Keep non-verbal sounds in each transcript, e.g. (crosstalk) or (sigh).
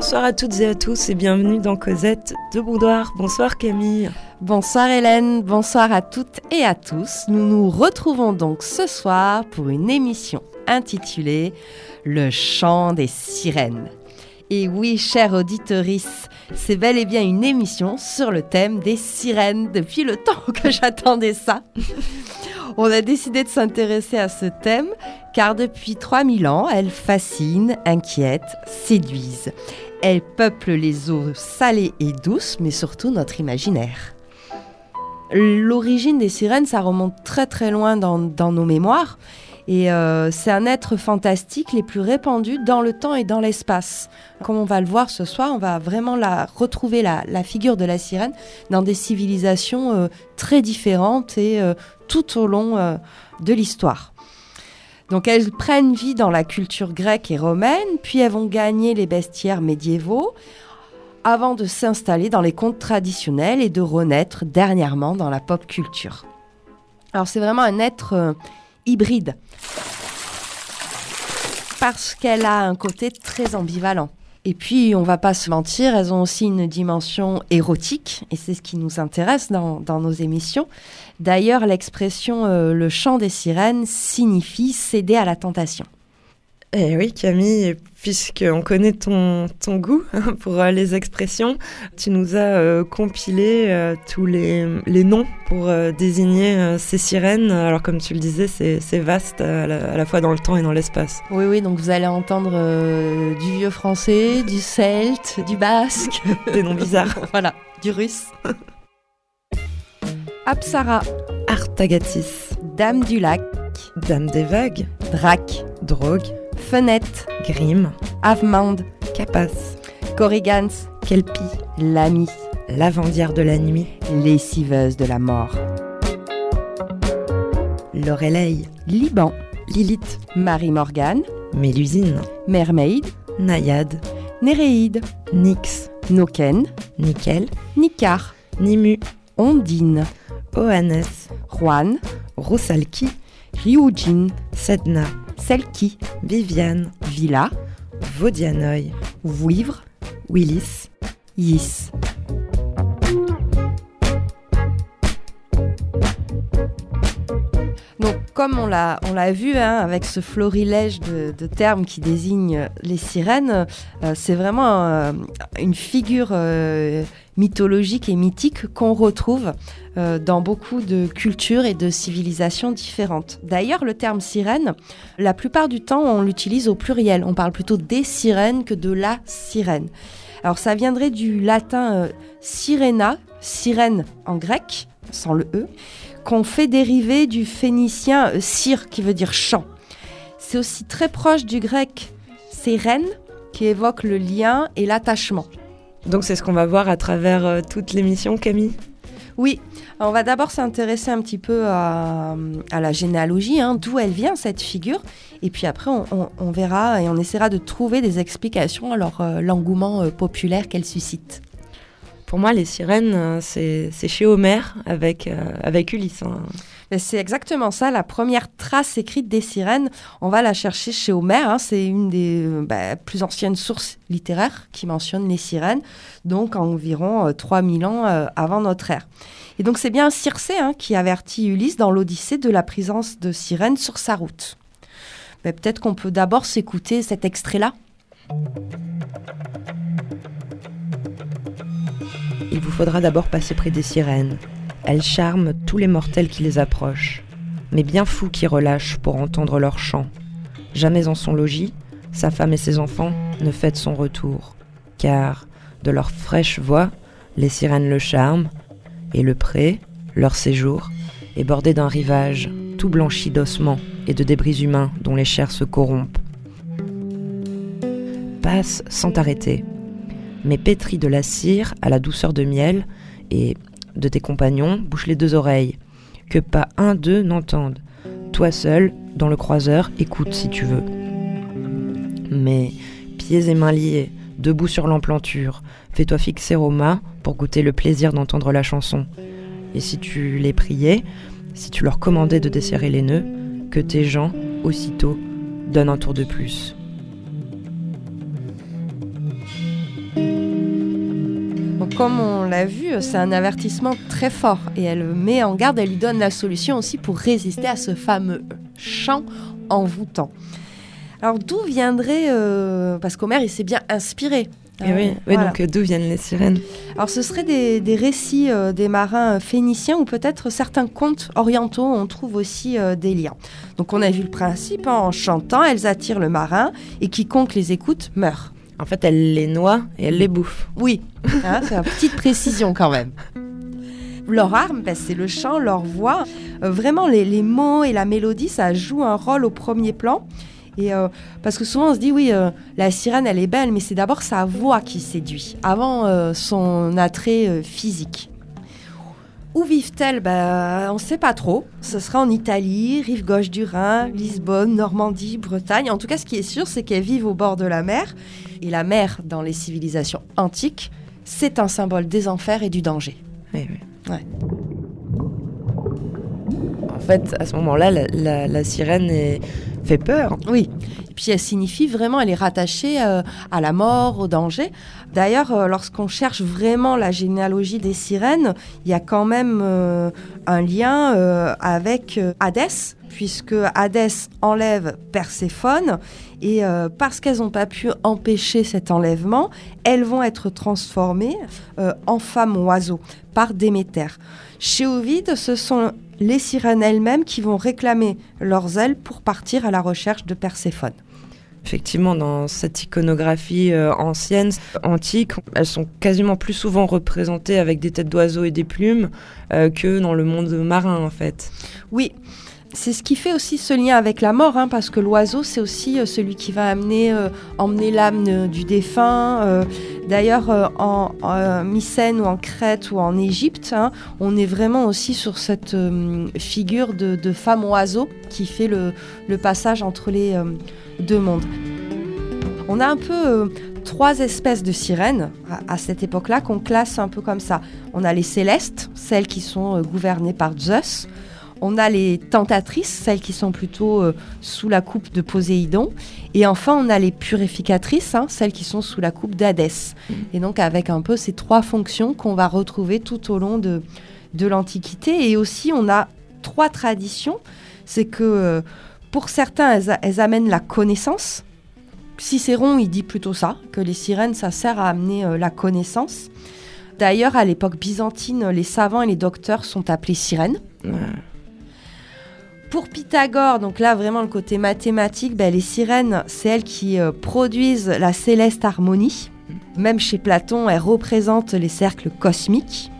Bonsoir à toutes et à tous et bienvenue dans Cosette de Boudoir. Bonsoir Camille. Bonsoir Hélène, bonsoir à toutes et à tous. Nous nous retrouvons donc ce soir pour une émission intitulée Le chant des sirènes. Et oui, chère auditorice, c'est bel et bien une émission sur le thème des sirènes depuis le (laughs) temps que j'attendais ça. On a décidé de s'intéresser à ce thème car depuis 3000 ans, elles fascinent, inquiètent, séduisent. Elles peuplent les eaux salées et douces, mais surtout notre imaginaire. L'origine des sirènes, ça remonte très très loin dans, nos mémoires. Et euh, c'est un être fantastique les plus répandus dans le temps et dans l'espace. Comme on va le voir ce soir, on va vraiment retrouver la, figure de la sirène dans des civilisations euh, très différentes et euh, tout au long de l'histoire. Donc elles prennent vie dans la culture grecque et romaine, puis elles vont gagner les bestiaires médiévaux avant de s'installer dans les contes traditionnels et de renaître dernièrement dans la pop culture. Alors c'est vraiment un être euh, hybride parce qu'elle a un côté très ambivalent. Et puis, on va pas se mentir, elles ont aussi une dimension érotique, et c'est ce qui nous intéresse dans, nos émissions. D'ailleurs, l'expression euh, le chant des sirènes signifie céder à la tentation. Eh oui, Camille, puisqu'on connaît ton, ton goût hein, (laughs) pour euh, les expressions, tu nous as euh, compilé euh, tous les, les, noms pour désigner ces sirènes. Alors, comme tu le disais, c'est vaste à la, fois dans le temps et dans l'espace. Oui, oui, donc vous allez entendre du vieux français, du celte, du basque. (laughs) Des noms bizarres. (laughs) voilà, du russe. Apsara. Artagatis. Dame du lac. Dame des vagues. Drac. Drogue. Fenêtre, Grimm, Avmande, Capas, Corrigans, Kelpie, Lamy, Lavandière de la nuit, Lessiveuse de la mort, Lorelei, Liban, Lilith, Marie-Morgane, Mélusine, Mermaid, Naïade, Néréide, Nyx, Noken, Nickel, Nicar, Nimu, Ondine, Oanes, Juan, Rosalki, Ryujin, Sedna, Selki, Viviane, Villa, Vaudianoy, Vouivre, Willis, Yis. Donc, comme on l'a, on l'a vu hein, avec ce florilège de, termes qui désignent les sirènes, euh, c'est vraiment euh, une figure euh, mythologique et mythique qu'on retrouve dans beaucoup de cultures et de civilisations différentes. D'ailleurs, le terme sirène, la plupart du temps, on l'utilise au pluriel. On parle plutôt des sirènes que de la sirène. Alors, ça viendrait du latin sirena, sirène en grec, sans le E qu'on fait dériver du phénicien sir, qui veut dire chant. C'est aussi très proche du grec sérène, qui évoque le lien et l'attachement. Donc c'est ce qu'on va voir à travers euh, toute l'émission, Camille. Oui, on va d'abord s'intéresser un petit peu à, la généalogie, hein, d'où elle vient cette figure, et puis après on, verra et on essaiera de trouver des explications à euh, l'engouement euh, populaire qu'elle suscite. Pour moi, les sirènes, euh, c'est chez Homère avec, euh, avec Ulysse. Hein. C'est exactement ça. La première trace écrite des sirènes, on va la chercher chez Homère. Hein. C'est une des euh, bah, plus anciennes sources littéraires qui mentionne les sirènes, donc environ 3000 ans avant notre ère. Et donc c'est bien Circé hein, qui avertit Ulysse dans l'Odyssée de la présence de sirènes sur sa route. Peut-être qu'on peut d'abord s'écouter cet extrait-là. Il vous faudra d'abord passer près des sirènes. Elles charment tous les mortels qui les approchent, mais bien fous qui relâchent pour entendre leur chant. Jamais en son logis, sa femme et ses enfants ne fêtent son retour, car de leur fraîche voix, les sirènes le charment, et le pré, leur séjour, est bordé d'un rivage tout blanchi d'ossements et de débris humains dont les chairs se corrompent. Passe sans t'arrêter, mais pétri de la cire à la douceur de miel, et de tes compagnons, bouche les deux oreilles, que pas un d'eux n'entende. Toi seul, dans le croiseur, écoute si tu veux. Mais, pieds et mains liés, debout sur l'emplanture, fais-toi fixer au mât pour goûter le plaisir d'entendre la chanson. Et si tu les priais, si tu leur commandais de desserrer les nœuds, que tes gens, aussitôt, donnent un tour de plus. Comme on l'a vu, c'est un avertissement très fort et elle met en garde, elle lui donne la solution aussi pour résister à ce fameux chant envoûtant. Alors d'où viendrait, euh, parce qu'Homère il s'est bien inspiré et oui, Voilà. donc euh, d'où viennent les sirènes Alors ce seraient des, des récits euh, des marins phéniciens ou peut-être certains contes orientaux, on trouve aussi des liens. Donc on a vu le principe, hein, en chantant, elles attirent le marin et quiconque les écoute meurt. En fait, elle les noie et elle les bouffe. Oui, hein, c'est une petite précision quand même. Leur arme, ben, c'est le chant, leur voix. Euh, vraiment, les, mots et la mélodie, ça joue un rôle au premier plan. Et euh, parce que souvent on se dit oui, euh, la sirène elle est belle, mais c'est d'abord sa voix qui séduit, avant son attrait physique. Où vivent-elles? Ben, On ne sait pas trop. Ce sera en Italie, rive gauche du Rhin, Lisbonne, Normandie, Bretagne. En tout cas, ce qui est sûr, c'est qu'elles vivent au bord de la mer. Et la mer, dans les civilisations antiques, c'est un symbole des enfers et du danger. Oui, oui. Ouais. En fait, à ce moment-là, la, la- la sirène est- fait peur. Oui. Et puis elle signifie vraiment, elle est rattachée euh, à la mort, au danger. D'ailleurs, euh, lorsqu'on cherche vraiment la généalogie des sirènes, il y a quand même euh, un lien euh, avec Hadès, puisque Hadès enlève Perséphone. Et parce qu'elles n'ont pas pu empêcher cet enlèvement, elles vont être transformées en femmes oiseaux par Déméter. Chez Ovide, ce sont les sirènes elles-mêmes qui vont réclamer leurs ailes pour partir à la recherche de Perséphone. Effectivement, dans cette iconographie euh, ancienne, antique, elles sont quasiment plus souvent représentées avec des têtes d'oiseaux et des plumes euh, que dans le monde marin, en fait. Oui, c'est ce qui fait aussi ce lien avec la mort, hein, parce que l'oiseau, c'est aussi euh, celui qui va amener, emmener l'âme du défunt. D'ailleurs, en, Mycène ou en Crète ou en Égypte, hein, on est vraiment aussi sur cette figure de, femme oiseau qui fait le, passage entre les deux mondes. On a un peu euh, trois espèces de sirènes à, à cette époque-là qu'on classe un peu comme ça. On a les célestes, celles qui sont euh, gouvernées par Zeus. On a les tentatrices, celles qui sont plutôt euh, sous la coupe de Poséidon. Et enfin, on a les purificatrices, hein, celles qui sont sous la coupe d'Hadès. Et donc, avec un peu ces trois fonctions qu'on va retrouver tout au long de, de l'Antiquité. Et aussi, on a trois traditions. C'est que pour certains, elles, amènent la connaissance. Cicéron, il dit plutôt ça, que les sirènes, ça sert à amener euh, la connaissance. D'ailleurs, à l'époque byzantine, les savants et les docteurs sont appelés sirènes. Ouais. Pour Pythagore, donc là vraiment le côté mathématique, ben, les sirènes, c'est elles qui euh, produisent la céleste harmonie. Même chez Platon, elles représentent les cercles cosmiques.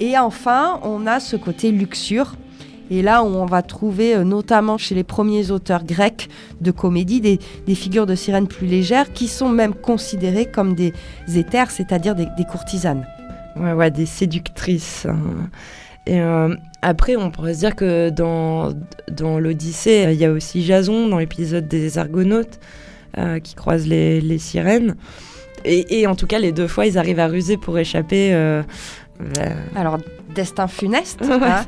Et enfin, on a ce côté luxure. Et là on va trouver, euh, notamment chez les premiers auteurs grecs de comédie, des, figures de sirènes plus légères qui sont même considérées comme des éthers, c'est-à-dire des- courtisanes. Ouais, ouais, des séductrices. hein. Et euh, après, on pourrait se dire que dans, l'Odyssée, il y a aussi Jason dans l'épisode des Argonautes euh, qui croisent les, sirènes. Et, en tout cas, les deux fois, ils arrivent à ruser pour échapper. euh, Alors, destin funeste, (laughs) Ouais, hein.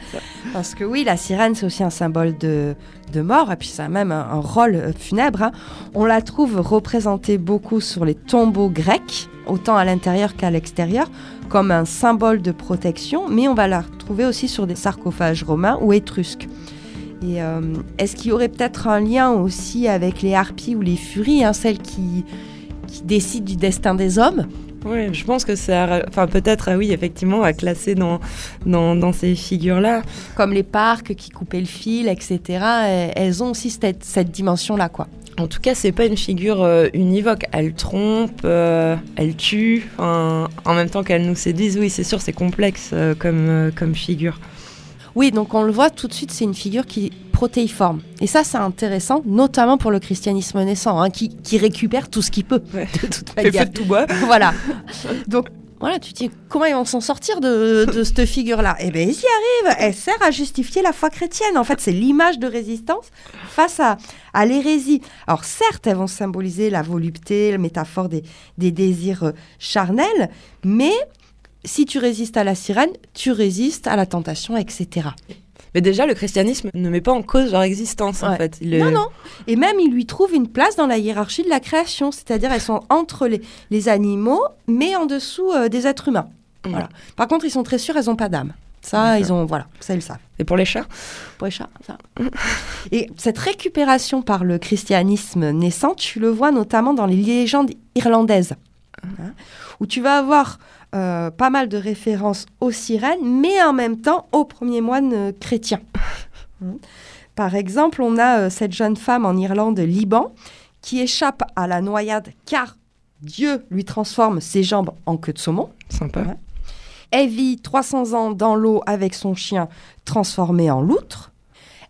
Parce que oui, la sirène, c'est aussi un symbole de, de mort, et puis ça a même un, un rôle euh, funèbre. hein. On la trouve représentée beaucoup sur les tombeaux grecs, autant à l'intérieur qu'à l'extérieur, comme un symbole de protection, mais on va la retrouver aussi sur des sarcophages romains ou étrusques. Et euh, est-ce qu'il y aurait peut-être un lien aussi avec les harpies ou les furies, hein, celles qui, qui décident du destin des hommes? Ouais, je pense que c'est, à- enfin peut-être, ah oui, effectivement, à classer dans, dans, dans ces figures-là. Comme les parcs qui coupaient le fil, etc. Elles- Elles ont aussi cette, cette dimension-là, quoi. En tout cas, c'est pas une figure euh, univoque. Elle trompe, euh, elle tue, en même temps qu'elle nous séduise. Oui, c'est sûr, c'est complexe euh, comme, euh, comme figure. Oui, donc on le voit tout de suite, c'est une figure qui est protéiforme. Et ça, c'est intéressant, notamment pour le christianisme naissant, hein, qui, qui récupère tout ce qu'il peut, Ouais. de toute (laughs) manière. tout bois. (laughs) voilà. (laughs) Donc, voilà, tu te dis, comment ils vont s'en sortir de, de cette figure-là? Eh bien, ils y arrivent. Elle sert à justifier la foi chrétienne. En fait, c'est l'image de résistance face à, à l'hérésie. Alors, certes, elles vont symboliser la volupté, la métaphore des, des désirs euh, charnels, mais si tu résistes à la sirène, tu résistes à la tentation, etc. Mais déjà, le christianisme ne met pas en cause leur existence, en fait. Il Non, est- non. Et même, il lui trouve une place dans la hiérarchie de la création. C'est-à-dire, elles sont entre les, les animaux, mais en dessous euh, des êtres humains. Voilà. Par contre, ils sont très sûrs, elles n'ont pas d'âme. Ça, ils ont, voilà, ça ils le savent. Et pour les chats? Pour les chats, ça. Et cette récupération par le christianisme naissant, tu le vois notamment dans les légendes irlandaises, hein, où tu vas avoir euh, pas mal de références aux sirènes, mais en même temps aux premiers moines euh, chrétiens. (laughs) Hein. Par exemple, on a euh, cette jeune femme en Irlande, Liban, qui échappe à la noyade car Dieu lui transforme ses jambes en queue de saumon. Sympa. Ouais. Elle vit 300 ans dans l'eau avec son chien transformé en loutre.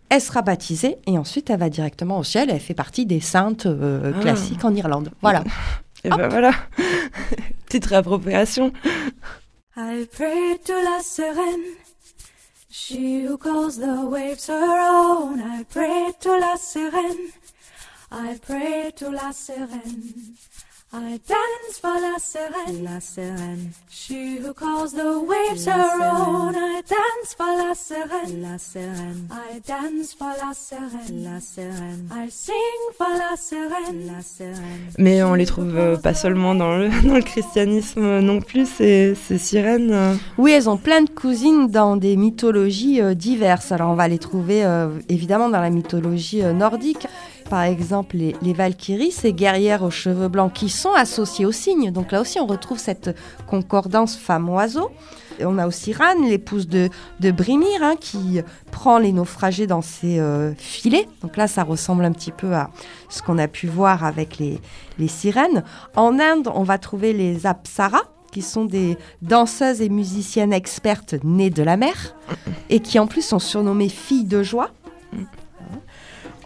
Elle sera baptisée et ensuite elle va directement au ciel. Elle fait partie des saintes euh, Ah. classiques en Irlande. Voilà. (laughs) Et ben voilà. (laughs) Petite réappropriation. I pray to la sirène, she who calls the waves her own. I pray to la sirène, I pray to la sirène. I dance for la sirène, la sirène. She who calls the waves her own. I dance for la sirène, la sirène. I dance for la sirène, la sirène. I sing for la sirène, la sirène. Mais on les trouve euh, pas seulement dans le, (laughs) dans le christianisme non plus, ces, ces sirènes. euh. Oui, elles ont plein de cousines dans des mythologies euh, diverses. Alors on va les trouver euh, évidemment dans la mythologie nordique. Par exemple, les, Valkyries, ces guerrières aux cheveux blancs qui sont associées aux cygnes. Donc là aussi, on retrouve cette concordance femme-oiseau. On a aussi Ran, l'épouse de, de Brimir, hein, qui prend les naufragés dans ses euh, filets. Donc là, ça ressemble un petit peu à ce qu'on a pu voir avec les, les sirènes. En Inde, on va trouver les Apsaras, qui sont des danseuses et musiciennes expertes nées de la mer, et qui en plus sont surnommées filles de joie.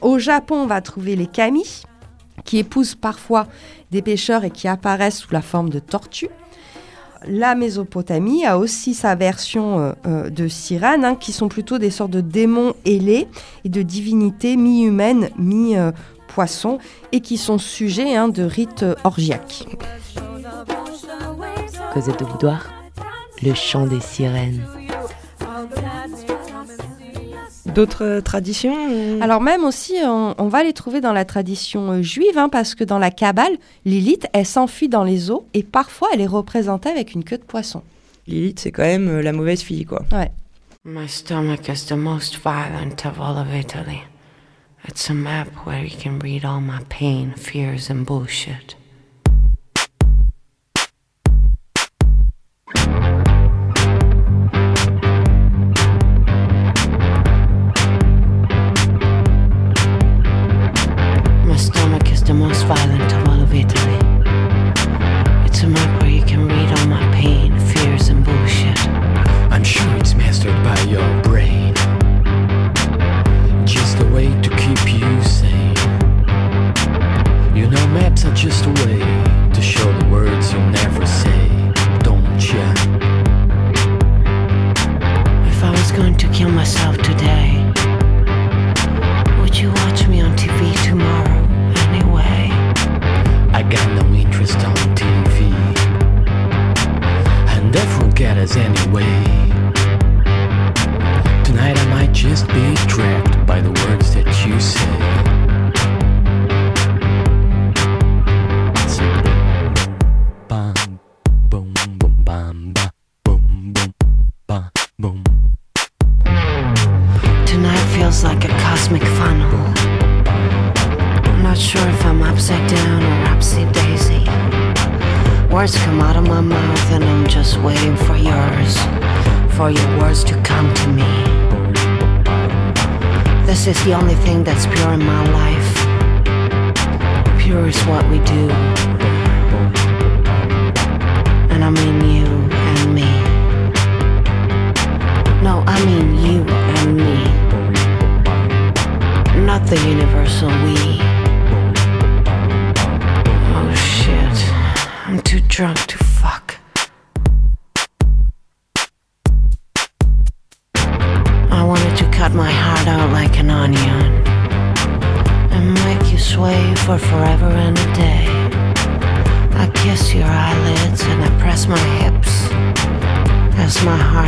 Au Japon, on va trouver les kami, qui épousent parfois des pêcheurs et qui apparaissent sous la forme de tortues. La Mésopotamie a aussi sa version euh, euh, de sirènes, hein, qui sont plutôt des sortes de démons ailés et de divinités mi-humaines, mi-poissons, et qui sont sujets hein, de rites euh, orgiaques. Cosette de Boudoir, le chant des sirènes. D'autres euh, traditions ou- Alors même aussi, on, on va les trouver dans la tradition euh, juive, hein, parce que dans la Kabbale, Lilith, elle s'enfuit dans les eaux et parfois elle est représentée avec une queue de poisson. Lilith, c'est quand même euh, la mauvaise fille, quoi. Ouais. My stomach is the most violent of all of Italy. It's a map where you can read all my pain, fears, and bullshit.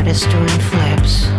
As my heart is doing flips.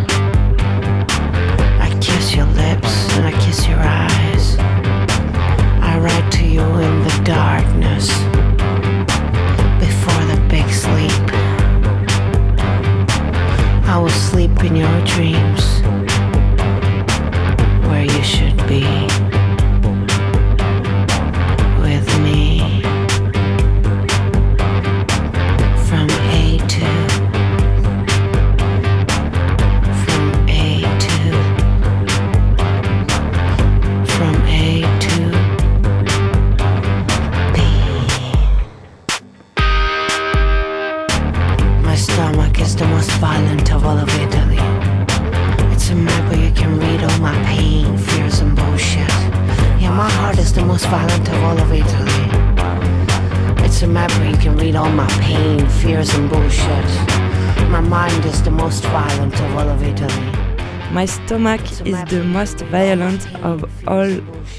Is the most violent of all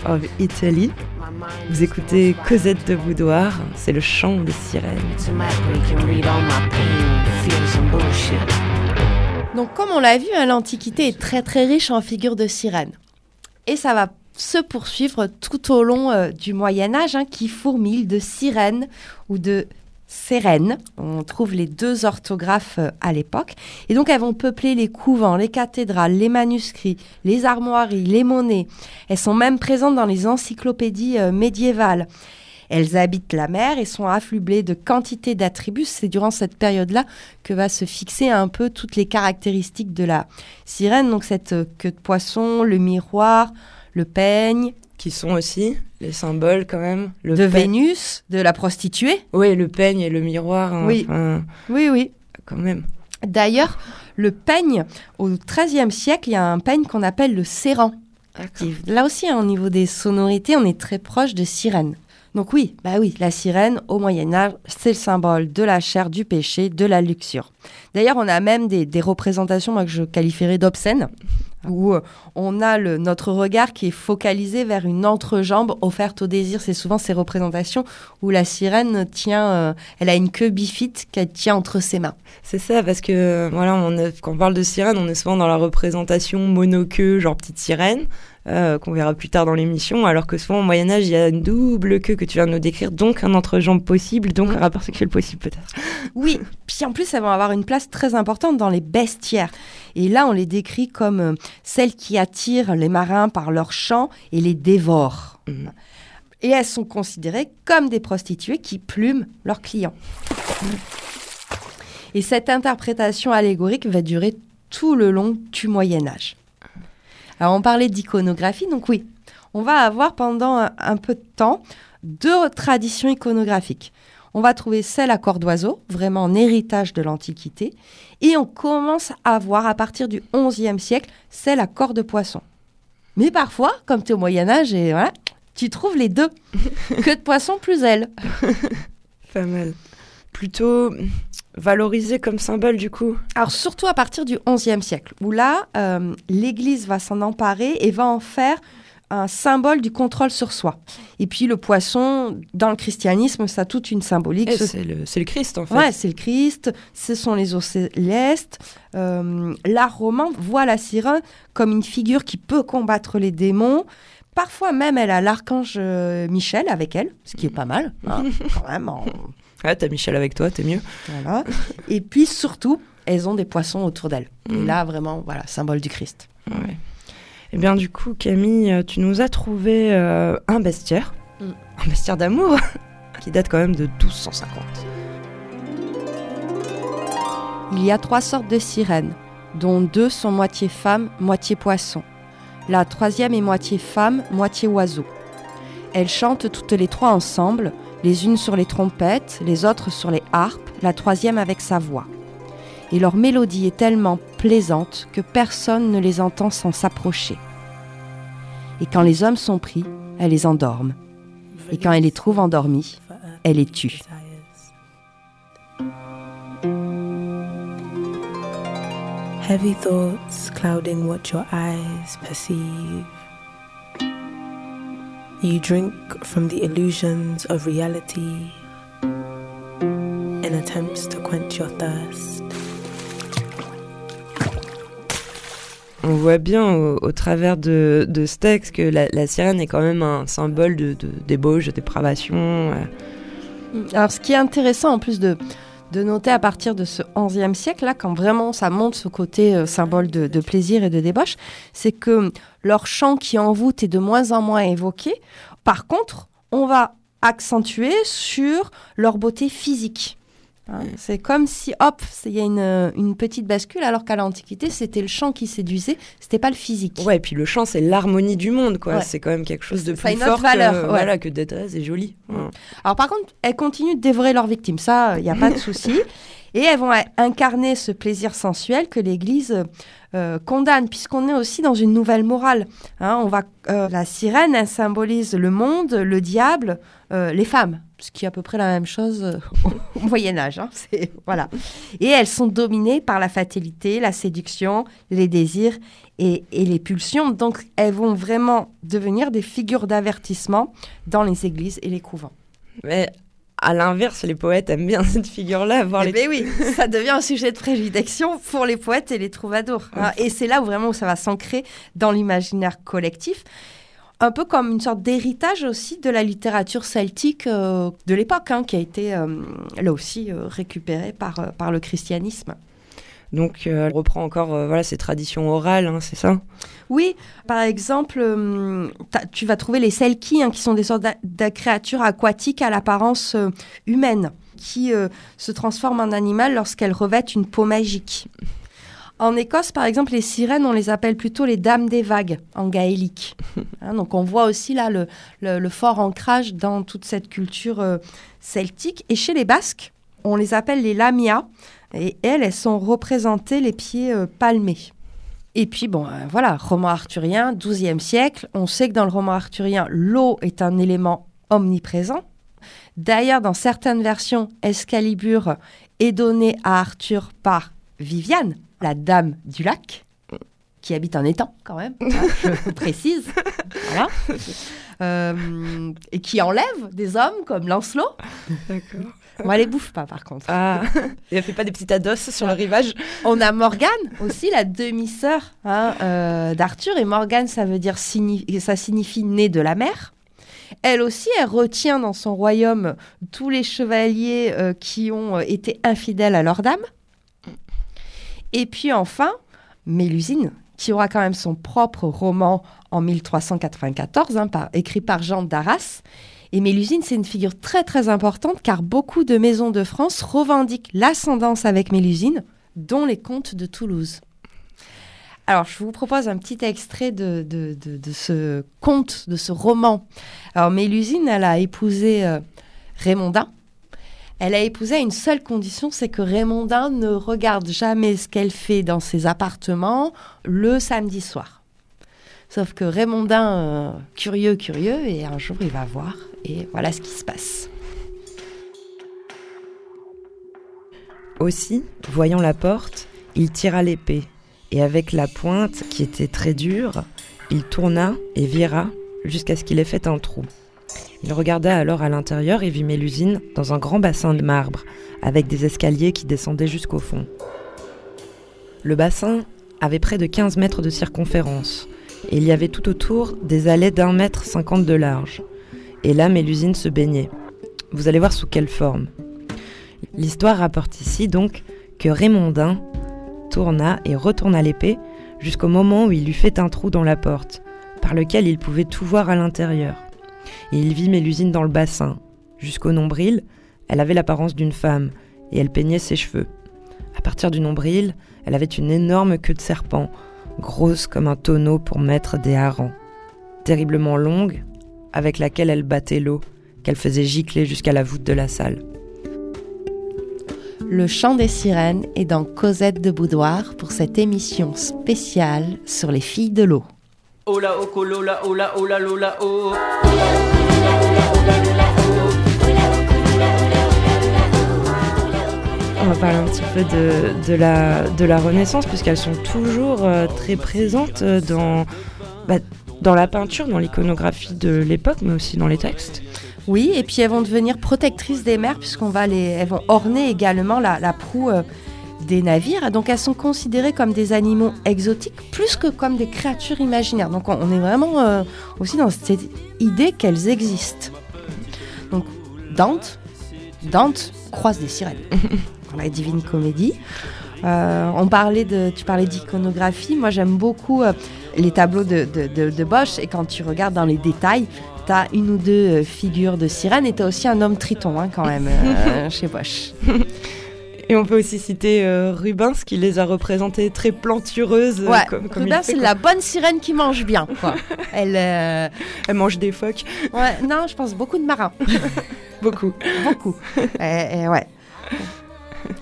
of Italy. Vous écoutez Cosette de Boudoir, c'est le chant des sirènes. Donc, comme on l'a vu, hein, l'Antiquité est très très riche en figures de sirènes. Et ça va se poursuivre tout au long euh, du Moyen Âge, hein, qui fourmille de sirènes ou de sérènes. On trouve les deux orthographes euh, à l'époque. Et donc, elles vont peupler les couvents, les cathédrales, les manuscrits, les armoiries, les monnaies. Elles sont même présentes dans les encyclopédies euh, médiévales. Elles habitent la mer et sont affublées de quantité d'attributs. C'est durant cette période-là que va se fixer un peu toutes les caractéristiques de la sirène. Donc cette euh, queue de poisson, le miroir, le peigne, Qui sont aussi les symboles quand même. Le de Vénus, de la prostituée. Oui, le peigne et le miroir. hein, Oui. enfin, Oui, oui. quand même. D'ailleurs, le peigne, au XIIIe siècle, il y a un peigne qu'on appelle le séran. Là aussi, hein, au niveau des sonorités, on est très proche de sirène. Donc oui, bah oui, la sirène au Moyen Âge, c'est le symbole de la chair, du péché, de la luxure. D'ailleurs, on a même des, des représentations moi, que je qualifierais d'obscènes, où euh, on a le, notre regard qui est focalisé vers une entrejambe offerte au désir. C'est souvent ces représentations où la sirène tient, euh, elle a une queue bifide qu'elle tient entre ses mains. C'est ça, parce que voilà, quand on parle de sirène, on est souvent dans la représentation monoqueue, genre petite sirène, euh, qu'on verra plus tard dans l'émission, alors que souvent au Moyen-Âge, il y a une double queue que tu viens de nous décrire, donc un entrejambe possible, donc un rapport sexuel possible peut-être. Oui, puis en plus, elles vont avoir une place très importante dans les bestiaires. Et là, on les décrit comme euh, celles qui attirent les marins par leur chant et les dévorent. Mhm. Et elles sont considérées comme des prostituées qui plument leurs clients. Et cette interprétation allégorique va durer tout le long du Moyen Âge. Alors, on parlait d'iconographie, donc oui, on va avoir pendant un, un peu de temps deux traditions iconographiques. On va trouver celle à corps d'oiseau, vraiment en héritage de l'Antiquité, et on commence à voir à partir du XIe siècle celle à corps de poisson. Mais parfois, comme tu es au Moyen Âge, et voilà, tu trouves les deux. (laughs) que de poisson plus elle. Pas mal. Plutôt valorisé comme symbole du coup. Alors surtout à partir du XIe siècle, où là, euh, l'Église va s'en emparer et va en faire un symbole du contrôle sur soi. Et puis le poisson, dans le christianisme, ça a toute une symbolique. Ce- c'est le, Christ en fait. Ouais, c'est le Christ, ce sont les eaux célestes. Euh, L'art roman voit la sirène comme une figure qui peut combattre les démons. Parfois même, elle a l'archange euh, Michel avec elle, ce qui est pas mal, hein, (laughs) quand même. en- Ouais, t'as Michel avec toi, t'es mieux. voilà. Et puis surtout, elles ont des poissons autour d'elles. Et Mm. là, vraiment, voilà, symbole du Christ. Ouais. Eh bien, du coup, Camille, euh, tu nous as trouvé euh, un bestiaire, Mm. un bestiaire d'amour, (laughs) qui date quand même de 1250. Il y a trois sortes de sirènes, dont deux sont moitié femmes, moitié poisson. La troisième est moitié femme, moitié oiseau. Elles chantent toutes les trois ensemble, les unes sur les trompettes, les autres sur les harpes, la troisième avec sa voix. Et leur mélodie est tellement plaisante que personne ne les entend sans s'approcher. Et quand les hommes sont pris, elles les endorment. Et quand elles les trouvent endormies, elles les tuent. Heavy thoughts clouding what your eyes perceive. You drink from the illusions of reality in attempts to quench your thirst. On voit bien au, au travers de, de ce texte que la, la sirène est quand même un symbole de, de débauche, de dépravation. euh. Alors, ce qui est intéressant en plus de, de noter à partir de ce XIe siècle, là, quand vraiment ça montre ce côté euh, symbole de, de plaisir et de débauche, c'est que leur chant qui envoûte est de moins en moins évoqué. Par contre, on va accentuer sur leur beauté physique. Hein, c'est comme si, hop, c'est- il y a une, une petite bascule, alors qu'à l'Antiquité, c'était le chant qui séduisait, c'était pas le physique. Ouais, et puis le chant, c'est l'harmonie du monde, quoi. Ouais. C'est quand même quelque chose de plus une autre fort valeur, que, ouais. voilà, que d'être et joli. Mm. Alors par contre, elles continuent de dévorer leurs victimes, ça, il n'y a pas de (laughs) souci. Et elles vont incarner ce plaisir sensuel que l'Église euh, condamne, puisqu'on est aussi dans une nouvelle morale. Hein, on va, euh, la sirène, elle symbolise le monde, le diable, euh, les femmes, ce qui est à peu près la même chose euh, (laughs) au Moyen Âge. hein, c'est- voilà. Et elles sont dominées par la fatalité, la séduction, les désirs et, et les pulsions. Donc elles vont vraiment devenir des figures d'avertissement dans les églises et les couvents. Mais à l'inverse, les poètes aiment bien (laughs) cette figure-là, voir Eh les ben oui, ça devient un sujet de prédilection pour les poètes et les troubadours. hein. Et c'est là où vraiment où ça va s'ancrer dans l'imaginaire collectif. Un peu comme une sorte d'héritage aussi de la littérature celtique euh, de l'époque, hein, qui a été euh, là aussi euh, récupérée par, par le christianisme. Donc, elle reprend encore voilà, ces traditions orales, hein, c'est ça? Oui, par exemple, tu vas trouver les selkies, hein, qui sont des sortes de créatures aquatiques à l'apparence humaine, qui se transforment en animal lorsqu'elles revêtent une peau magique. En Écosse, par exemple, les sirènes, on les appelle plutôt les dames des vagues en gaélique. (laughs) Hein, donc on voit aussi là le, le- le fort ancrage dans toute cette culture euh, celtique. Et chez les Basques, on les appelle les lamias. Et elles, elles sont représentées les pieds euh, palmés. Et puis, bon, euh, voilà, roman arthurien, 12e siècle. On sait que dans le roman arthurien, l'eau est un élément omniprésent. D'ailleurs, dans certaines versions, Excalibur est donné à Arthur par Viviane, la dame du lac, qui habite un étang quand même, hein, (laughs) je précise. Voilà. Euh, et qui enlève des hommes comme Lancelot. D'accord. Moi, elle les bouffe pas, par contre. Ah, et elle fait pas des petites ados sur le rivage On a Morgane aussi, la demi-sœur hein, euh, d'Arthur. Et Morgane, ça veut dire ça signifie née de la mer. Elle aussi, elle retient dans son royaume tous les chevaliers euh, qui ont été infidèles à leur dame. Et puis enfin, Mélusine, qui aura quand même son propre roman en 1394, hein, écrit par Jean d'Arras. Et Mélusine, c'est une figure très très importante car beaucoup de maisons de France revendiquent l'ascendance avec Mélusine, dont les comtes de Toulouse. Alors, je vous propose un petit extrait de, de, de- de ce conte, de ce roman. Alors, Mélusine, elle a épousé euh, Raymondin. Elle a épousé à une seule condition, c'est que Raymondin ne regarde jamais ce qu'elle fait dans ses appartements le samedi soir. Sauf que Raymondin, euh, curieux, curieux, et un jour il va voir, et voilà ce qui se passe. Aussi, voyant la porte, il tira l'épée, et avec la pointe, qui était très dure, il tourna et vira jusqu'à ce qu'il ait fait un trou. Il regarda alors à l'intérieur et vit Mélusine dans un grand bassin de marbre, avec des escaliers qui descendaient jusqu'au fond. Le bassin avait près de 15 mètres de circonférence, et il y avait tout autour des allées d'un mètre cinquante de large. Et là, Mélusine se baignait. Vous allez voir sous quelle forme. L'histoire rapporte ici donc que Raymondin tourna et retourna l'épée jusqu'au moment où il eut fait un trou dans la porte, par lequel il pouvait tout voir à l'intérieur. Et il vit Mélusine dans le bassin. Jusqu'au nombril, elle avait l'apparence d'une femme, et elle peignait ses cheveux. À partir du nombril, elle avait une énorme queue de serpent, grosse comme un tonneau pour mettre des harengs, terriblement longue, avec laquelle elle battait l'eau, qu'elle faisait gicler jusqu'à la voûte de la salle. Le chant des sirènes est dans Cosette de Boudoir pour cette émission spéciale sur les filles de l'eau. Ola okolola ola ola lola oh. On va parler un petit peu de, de la, de la Renaissance, puisqu'elles sont toujours euh, très présentes euh, dans, bah, dans la peinture, dans l'iconographie de l'époque, mais aussi dans les textes. Oui, et puis elles vont devenir protectrices des mers puisqu'on va les, elles vont orner également la, proue euh, des navires. Donc elles sont considérées comme des animaux exotiques plus que comme des créatures imaginaires. Donc on, est vraiment aussi dans cette idée qu'elles existent. Donc Dante, Dante croise des sirènes (laughs) dans la Divine Comédie. Euh, on parlait de, tu parlais d'iconographie. Moi, j'aime beaucoup euh, les tableaux de, de, de- de Bosch. Et quand tu regardes dans les détails, tu as une ou deux euh, figures de sirènes. Et tu as aussi un homme triton, hein, quand même, (laughs) chez Bosch. (laughs) Et on peut aussi citer euh, Rubens, qui les a représentées très plantureuses. Ouais, comme, comme Rubens, c'est la bonne sirène qui mange bien. Quoi. (laughs) Elle, euh, Elle mange des phoques, ouais, non, je pense beaucoup de marins. (laughs) beaucoup. beaucoup. Et- et ouais.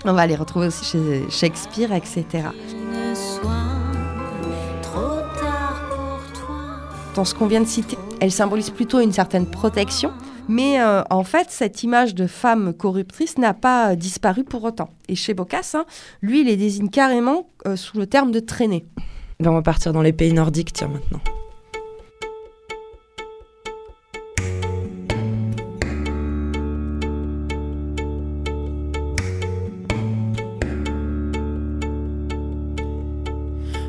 On va les retrouver aussi chez Shakespeare, etc. Dans ce qu'on vient de citer, elle symbolise plutôt une certaine protection, mais euh, en fait, cette image de femme corruptrice n'a pas disparu pour autant. Et chez Boccace, hein, lui, il les désigne carrément euh, sous le terme de traîner. Ben, on va partir dans les pays nordiques, tiens, maintenant.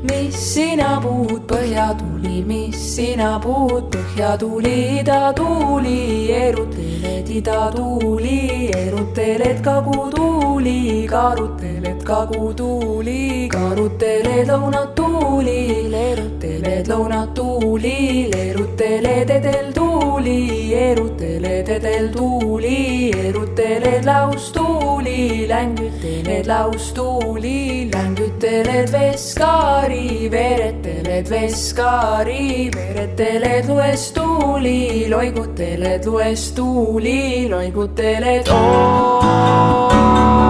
Mis sina puud põhjatuli, mis sina puud põhjatuli, idatuuli, eruteled idatuuli, eruteled kagutuuli, karuteled kagutuuli, karuteled lõunatuuli, leeruteled lõunatuuli, leeruteled edeltuuli, eruteled edeltuuli, eruteled laustuuli, längüteled laustuuli, längüteled veskaari, vereteled veskaari, vereteled luestuuli, loiguteled luestuuli, loiguteled oo,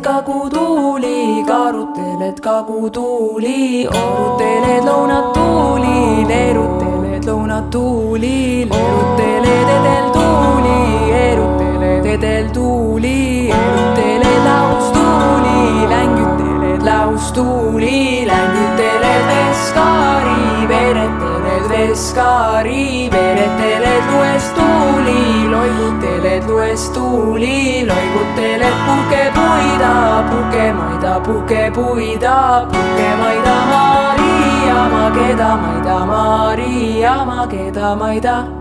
个孤独 puhkemaida, puhkepuida, puhkemaida, Maria, Mageda, Maida, Maria, Mageda, Maida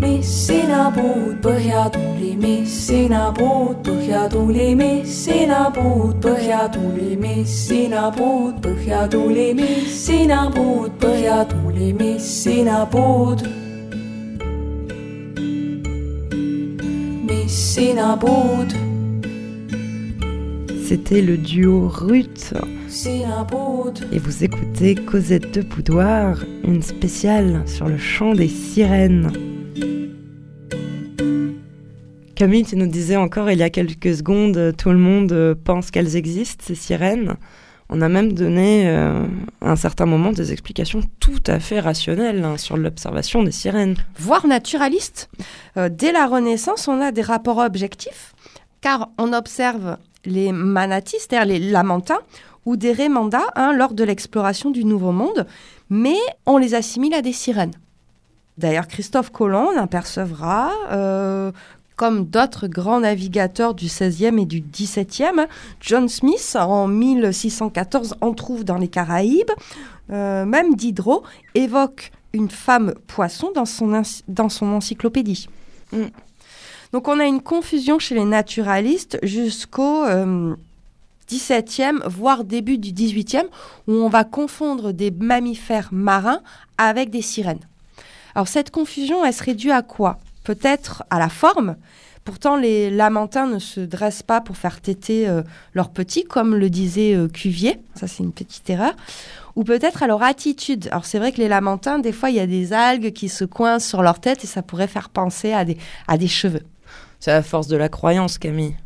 mis sina puud põhja tuli, mis sina puud põhja tuli, mis sina puud põhja tuli, mis sina puud põhja tuli, mis sina puud põhja tuli, mis sina puud. mis sina puud, C'était le duo Ruth et vous écoutez Cosette de Boudoir, une spéciale sur le chant des sirènes. Camille, tu nous disais encore il y a quelques secondes, euh, tout le monde euh, pense qu'elles existent, ces sirènes. On a même donné euh, à un certain moment des explications tout à fait rationnelles hein, sur l'observation des sirènes. voire naturaliste. Euh, dès la Renaissance, on a des rapports objectifs, car on observe les manatis, c'est-à-dire les lamantins, ou des rémandas hein, lors de l'exploration du Nouveau Monde, mais on les assimile à des sirènes. D'ailleurs, Christophe Colomb en apercevra, euh, comme d'autres grands navigateurs du XVIe et du XVIIe. John Smith, en 1614, en trouve dans les Caraïbes. Euh, même Diderot évoque une femme poisson dans son, ency- dans son encyclopédie. Mm. Donc on a une confusion chez les naturalistes jusqu'au euh, XVIIe, voire début du XVIIIe, où on va confondre des mammifères marins avec des sirènes. Alors cette confusion, elle serait due à quoi? Peut-être à la forme. Pourtant, les lamantins ne se dressent pas pour faire téter euh, leurs petits, comme le disait euh, Cuvier. Ça, c'est une petite erreur ou peut-être à leur attitude. Alors c'est vrai que les lamantins, des fois, il y a des algues qui se coincent sur leur tête et ça pourrait faire penser à des, à des cheveux. C'est la force de la croyance, Camille.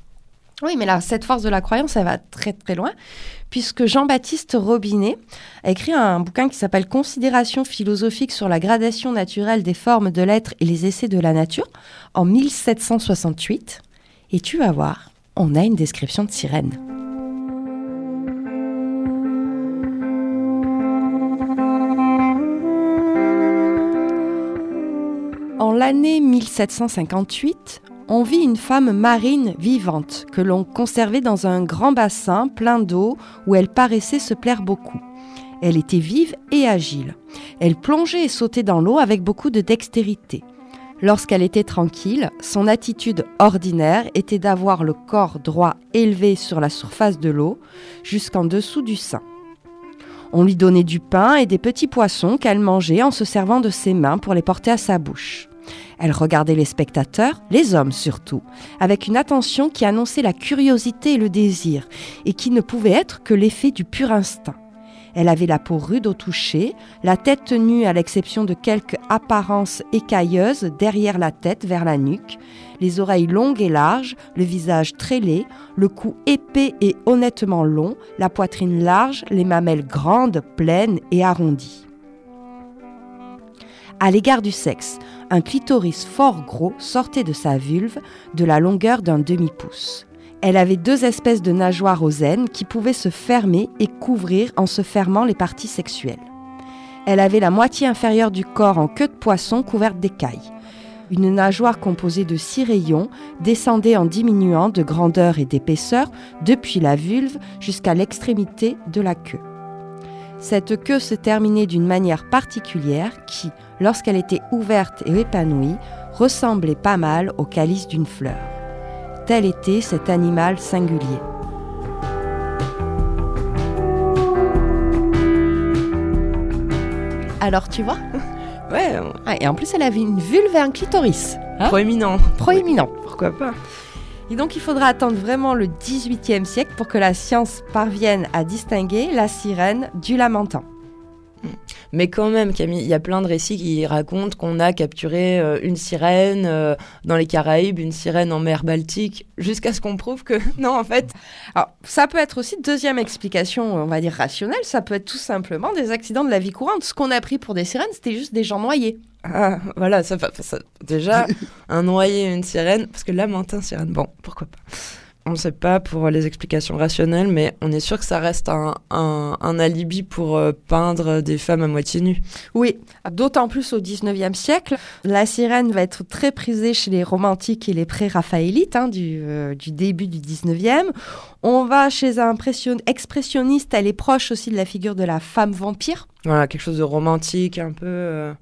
Oui, mais là, cette force de la croyance, elle va très très loin, puisque Jean-Baptiste Robinet a écrit un bouquin qui s'appelle Considérations philosophiques sur la gradation naturelle des formes de l'être et les essais de la nature en 1768. Et tu vas voir, on a une description de sirène. En l'année 1758, on vit une femme marine vivante que l'on conservait dans un grand bassin plein d'eau où elle paraissait se plaire beaucoup. Elle était vive et agile. Elle plongeait et sautait dans l'eau avec beaucoup de dextérité. Lorsqu'elle était tranquille, son attitude ordinaire était d'avoir le corps droit élevé sur la surface de l'eau, jusqu'en dessous du sein. On lui donnait du pain et des petits poissons qu'elle mangeait en se servant de ses mains pour les porter à sa bouche. Elle regardait les spectateurs, les hommes surtout, avec une attention qui annonçait la curiosité et le désir, et qui ne pouvait être que l'effet du pur instinct. Elle avait la peau rude au toucher, la tête tenue à l'exception de quelques apparences écailleuses derrière la tête vers la nuque, les oreilles longues et larges, le visage très laid, le cou épais et honnêtement long, la poitrine large, les mamelles grandes, pleines et arrondies. À l'égard du sexe, un clitoris fort gros sortait de sa vulve de la longueur d'un demi-pouce. Elle avait deux espèces de nageoires aux aines qui pouvaient se fermer et couvrir en se fermant les parties sexuelles. Elle avait la moitié inférieure du corps en queue de poisson couverte d'écailles. Une nageoire composée de six rayons descendait en diminuant de grandeur et d'épaisseur depuis la vulve jusqu'à l'extrémité de la queue. Cette queue se terminait d'une manière particulière qui, lorsqu'elle était ouverte et épanouie, ressemblait pas mal au calice d'une fleur. Tel était cet animal singulier. Alors tu vois? (laughs) Ouais, Ah, Et en plus elle avait une vulve et un clitoris. Hein? Proéminent. Proéminent. Pourquoi pas? Et donc il faudra attendre vraiment le 18e siècle pour que la science parvienne à distinguer la sirène du lamentin. Mais quand même, Camille, il y a plein de récits qui racontent qu'on a capturé euh, une sirène euh, dans les Caraïbes, une sirène en mer Baltique, jusqu'à ce qu'on prouve que (laughs) non, en fait. Alors ça peut être aussi deuxième explication, on va dire rationnelle, ça peut être tout simplement des accidents de la vie courante. Ce qu'on a pris pour des sirènes, c'était juste des gens noyés. Ah, voilà, ça, ça- déjà, (laughs) un noyé et une sirène, parce que lamentin, sirène, bon, pourquoi pas. On ne sait pas pour les explications rationnelles, mais on est sûr que ça reste un, un- un alibi pour euh, peindre des femmes à moitié nues. Oui, d'autant plus au 19e siècle. La sirène va être très prisée chez les romantiques et les pré-raphaélites hein, du, euh, du début du 19e. On va chez un expressionniste, elle est proche aussi de la figure de la femme vampire. Voilà, quelque chose de romantique, un peu. euh,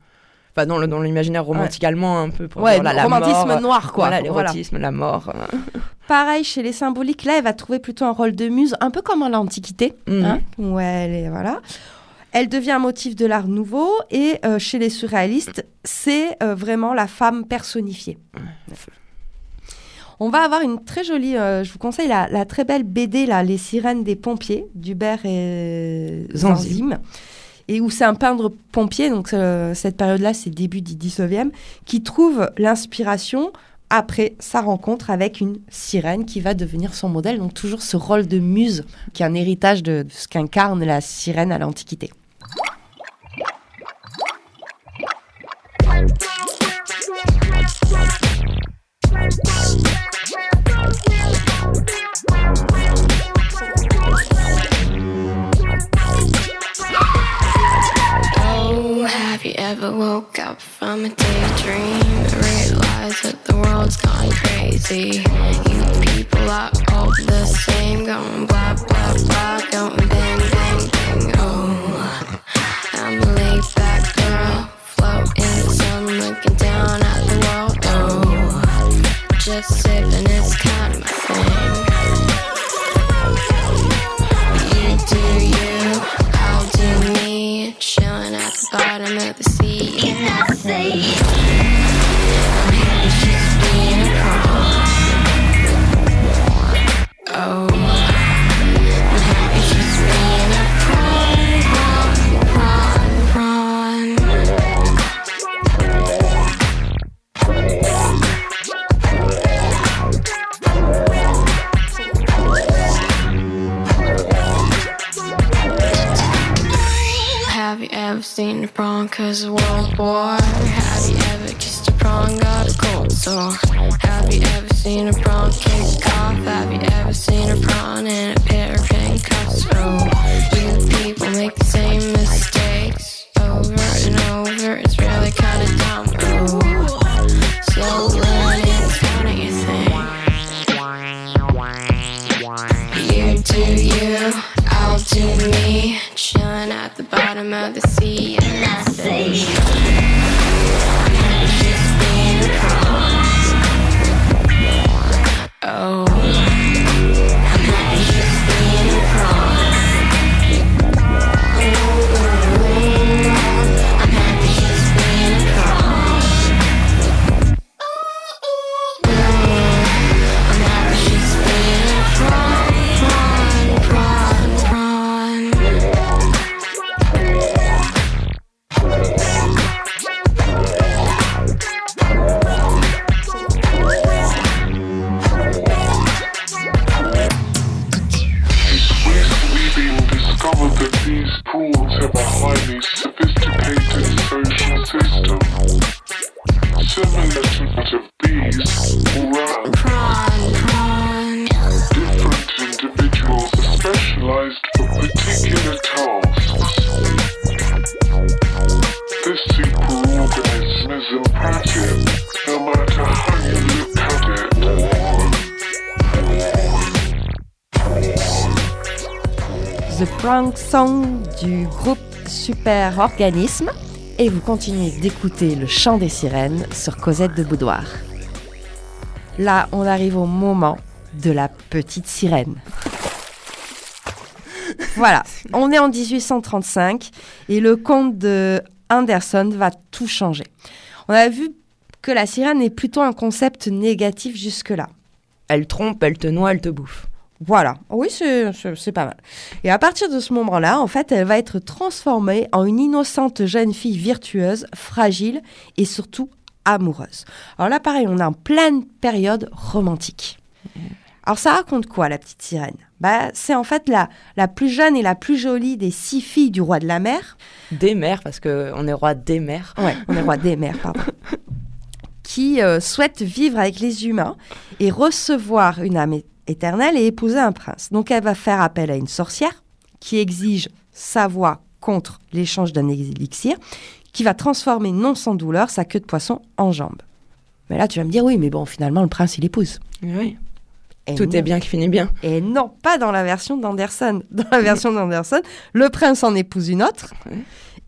Enfin, dans le- dans l'imaginaire romantique allemand, un peu. Pour Ouais, voilà, la romantisme mort, noir, quoi. Voilà, Voilà. l'érotisme, la mort. euh. (laughs) Pareil, chez les symboliques, là, elle va trouver plutôt un rôle de muse, un peu comme en l'Antiquité, Mhm. hein, où elle est, voilà. Elle devient un motif de l'art nouveau, et euh, chez les surréalistes, c'est euh, vraiment la femme personnifiée. On va avoir une très jolie, euh, je vous conseille la, la très belle BD, là, Les sirènes des pompiers, d'Hubert et Zanzim. Zanzim. Et où c'est un peintre pompier, donc euh, cette période-là, c'est début du 19e, qui trouve l'inspiration après sa rencontre avec une sirène qui va devenir son modèle. Donc toujours ce rôle de muse, qui est un héritage de, de ce qu'incarne la sirène à l'Antiquité. Ever woke up from a daydream and realized that the world's gone crazy? You people are all the same, going blah blah blah, going bang bang bang. Oh, I'm a laid back girl, float in the sun, looking down at the world. Oh, just a prawn cause of World War? Have you ever kissed a prawn, got a cold sore? Have you ever seen a prawn kick off? Have you ever seen a prawn in a pair of handcuffs? Oh, you people make the same mistakes over and over. It's really kinda dumb. Oh, slow the bottom of the sea, and I say. Oh. Du groupe Super Organisme et vous continuez d'écouter le chant des sirènes sur Cosette de Boudoir. Là, on arrive au moment de la petite sirène. Voilà, on est en 1835 et le conte de Anderson va tout changer. On a vu que la sirène est plutôt un concept négatif jusque-là. Elle trompe, elle te noie, elle te bouffe. Voilà, oui, c'est pas mal. Et à partir de ce moment-là, en fait, elle va être transformée en une innocente jeune fille virtueuse, fragile et surtout amoureuse. Alors là, pareil, on est en pleine période romantique. Alors ça raconte quoi, la petite sirène? Bah, C'est en fait la, la plus jeune et la plus jolie des six filles du roi de la mer, Des mers, parce qu'on est roi des mers. Ouais, on est roi des mers, pardon. (laughs) Qui euh, souhaite vivre avec les humains et recevoir une âme éternelle et épouser un prince. Donc elle va faire appel à une sorcière qui exige sa voix contre l'échange d'un élixir, qui va transformer non sans douleur sa queue de poisson en jambe. Mais là, tu vas me dire, oui, mais bon, finalement, le prince, il épouse. Oui. Et Tout non. est bien qui finit bien. Et non, pas dans la version d'Anderson. (laughs) Dans la version d'Anderson, le prince en épouse une autre.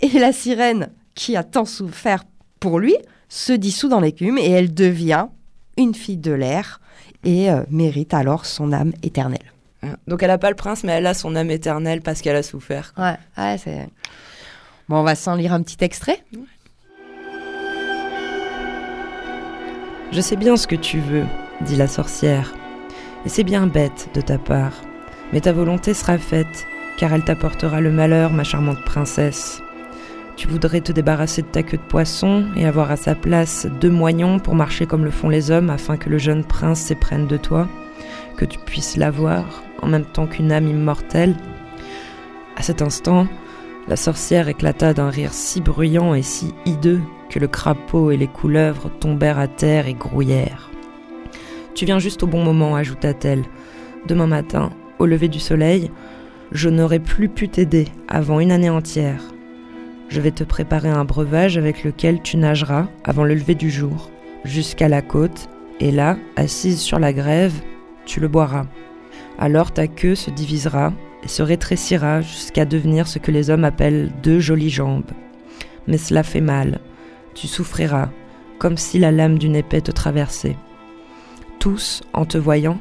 Et la sirène, qui a tant souffert pour lui, se dissout dans l'écume et elle devient une fille de l'air et euh, mérite alors son âme éternelle. Ah, Donc elle a pas le prince, mais elle a son âme éternelle parce qu'elle a souffert. Ouais, ouais, c'est. Bon, on va s'en lire un petit extrait. Je sais bien ce que tu veux, dit la sorcière. Et c'est bien bête de ta part. Mais ta volonté sera faite, car elle t'apportera le malheur, ma charmante princesse. Tu voudrais te débarrasser de ta queue de poisson et avoir à sa place deux moignons pour marcher comme le font les hommes afin que le jeune prince s'éprenne de toi, que tu puisses l'avoir en même temps qu'une âme immortelle. À cet instant, la sorcière éclata d'un rire si bruyant et si hideux que le crapaud et les couleuvres tombèrent à terre et grouillèrent. Tu viens juste au bon moment, ajouta-t-elle. Demain matin, au lever du soleil, je n'aurai plus pu t'aider avant une année entière. Je vais te préparer un breuvage avec lequel tu nageras avant le lever du jour, jusqu'à la côte, et là, assise sur la grève, tu le boiras. Alors ta queue se divisera et se rétrécira jusqu'à devenir ce que les hommes appellent deux jolies jambes. Mais cela fait mal. Tu souffriras, comme si la lame d'une épée te traversait. Tous, en te voyant,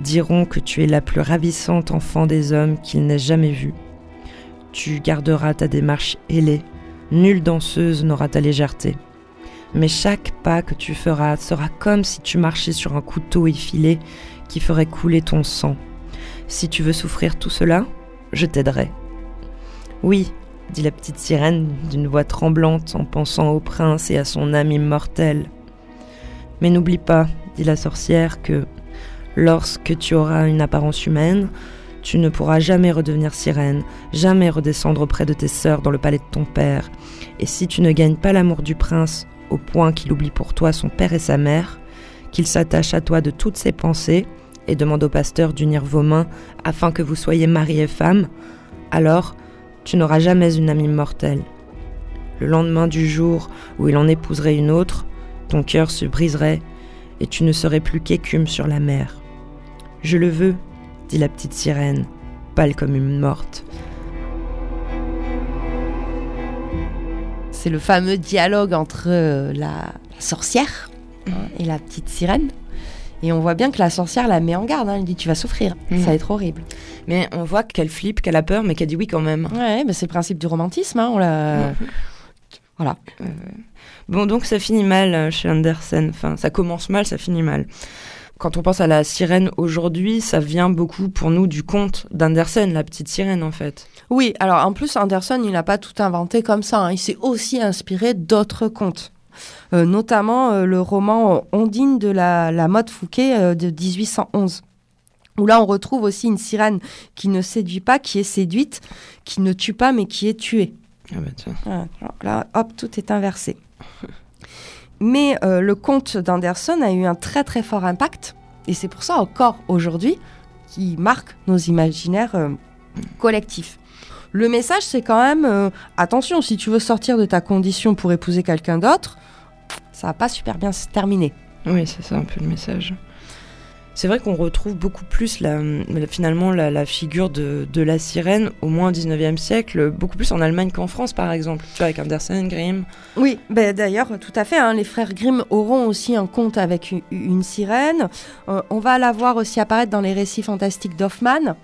diront que tu es la plus ravissante enfant des hommes qu'ils n'aient jamais vue. Tu garderas ta démarche ailée, nulle danseuse n'aura ta légèreté. Mais chaque pas que tu feras sera comme si tu marchais sur un couteau effilé qui ferait couler ton sang. Si tu veux souffrir tout cela, je t'aiderai. Oui, dit la petite sirène d'une voix tremblante en pensant au prince et à son âme immortelle. Mais n'oublie pas, dit la sorcière, que lorsque tu auras une apparence humaine, tu ne pourras jamais redevenir sirène, jamais redescendre auprès de tes sœurs dans le palais de ton père. Et si tu ne gagnes pas l'amour du prince au point qu'il oublie pour toi son père et sa mère, qu'il s'attache à toi de toutes ses pensées et demande au pasteur d'unir vos mains afin que vous soyez mari et femme, alors tu n'auras jamais une âme immortelle. Le lendemain du jour où il en épouserait une autre, ton cœur se briserait et tu ne serais plus qu'écume sur la mer. Je le veux, dit la petite sirène, pâle comme une morte. C'est le fameux dialogue entre euh, la, la sorcière hein, et la petite sirène. Et on voit bien que la sorcière la met en garde. hein. Elle dit Tu vas souffrir, Mhm. ça va être horrible. Mais on voit qu'elle flippe, qu'elle a peur, mais qu'elle dit oui quand même. Ouais, c'est le principe du romantisme. hein, on l'a. Voilà. Bon, donc ça finit mal euh, chez Andersen. Enfin, ça commence mal, ça finit mal. Quand on pense à la sirène aujourd'hui, ça vient beaucoup pour nous du conte d'Andersen, la petite sirène en fait. Oui, alors en plus, Anderson, il n'a pas tout inventé comme ça. hein. Il s'est aussi inspiré d'autres contes. Euh, notamment euh, le roman Ondine de la, la Motte Fouquet euh, de 1811. Où là, on retrouve aussi une sirène qui ne séduit pas, qui est séduite, qui ne tue pas, mais qui est tuée. Ah bah tiens. Voilà. Là, hop, tout est inversé. Mais euh, le conte d'Anderson a eu un très très fort impact, et c'est pour ça encore aujourd'hui qui marque nos imaginaires euh, collectifs. Le message, c'est quand même euh, attention, si tu veux sortir de ta condition pour épouser quelqu'un d'autre, ça va pas super bien se terminer. Oui, c'est ça un peu le message. C'est vrai qu'on retrouve beaucoup plus la, finalement la, la figure de, de, la sirène au moins au 19e siècle, beaucoup plus en Allemagne qu'en France par exemple, tu vois, avec Andersen, Grimm. Oui, ben, d'ailleurs, tout à fait. hein, les frères Grimm auront aussi un conte avec une, une sirène. Euh, on va la voir aussi apparaître dans les récits fantastiques d'Hoffmann.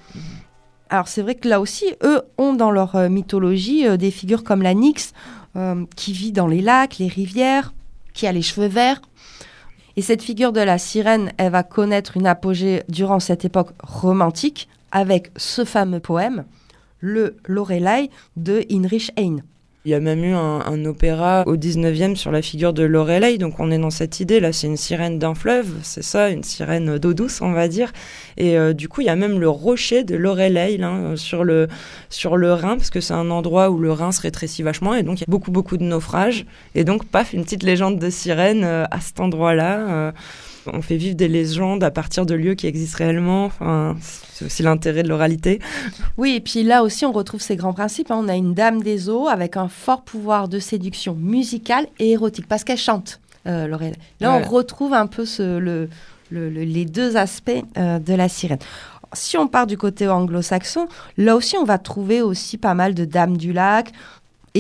Alors c'est vrai que là aussi, eux ont dans leur euh, mythologie euh, des figures comme la Nyx, euh, qui vit dans les lacs, les rivières, qui a les cheveux verts. Et cette figure de la sirène, elle va connaître une apogée durant cette époque romantique avec ce fameux poème, le Lorelei de Heinrich Heine. Il y a même eu un, opéra au 19e sur la figure de Lorelei, donc on est dans cette idée, là c'est une sirène d'un fleuve, c'est ça, une sirène d'eau douce on va dire, et euh, du coup il y a même le rocher de Lorelei là, euh, sur, le, sur le Rhin, parce que c'est un endroit où le Rhin se rétrécit vachement, et donc il y a beaucoup beaucoup de naufrages, et donc paf, une petite légende de sirène euh, à cet endroit-là. On fait vivre des légendes à partir de lieux qui existent réellement, enfin, c'est aussi l'intérêt de l'oralité. Oui, et puis là aussi, on retrouve ces grands principes. hein. On a une dame des eaux avec un fort pouvoir de séduction musicale et érotique, parce qu'elle chante, euh, Laurel. Là, Voilà. on retrouve un peu ce- le- le- le- les deux aspects euh, de la sirène. Si on part du côté anglo-saxon, là aussi, on va trouver aussi pas mal de dames du lac,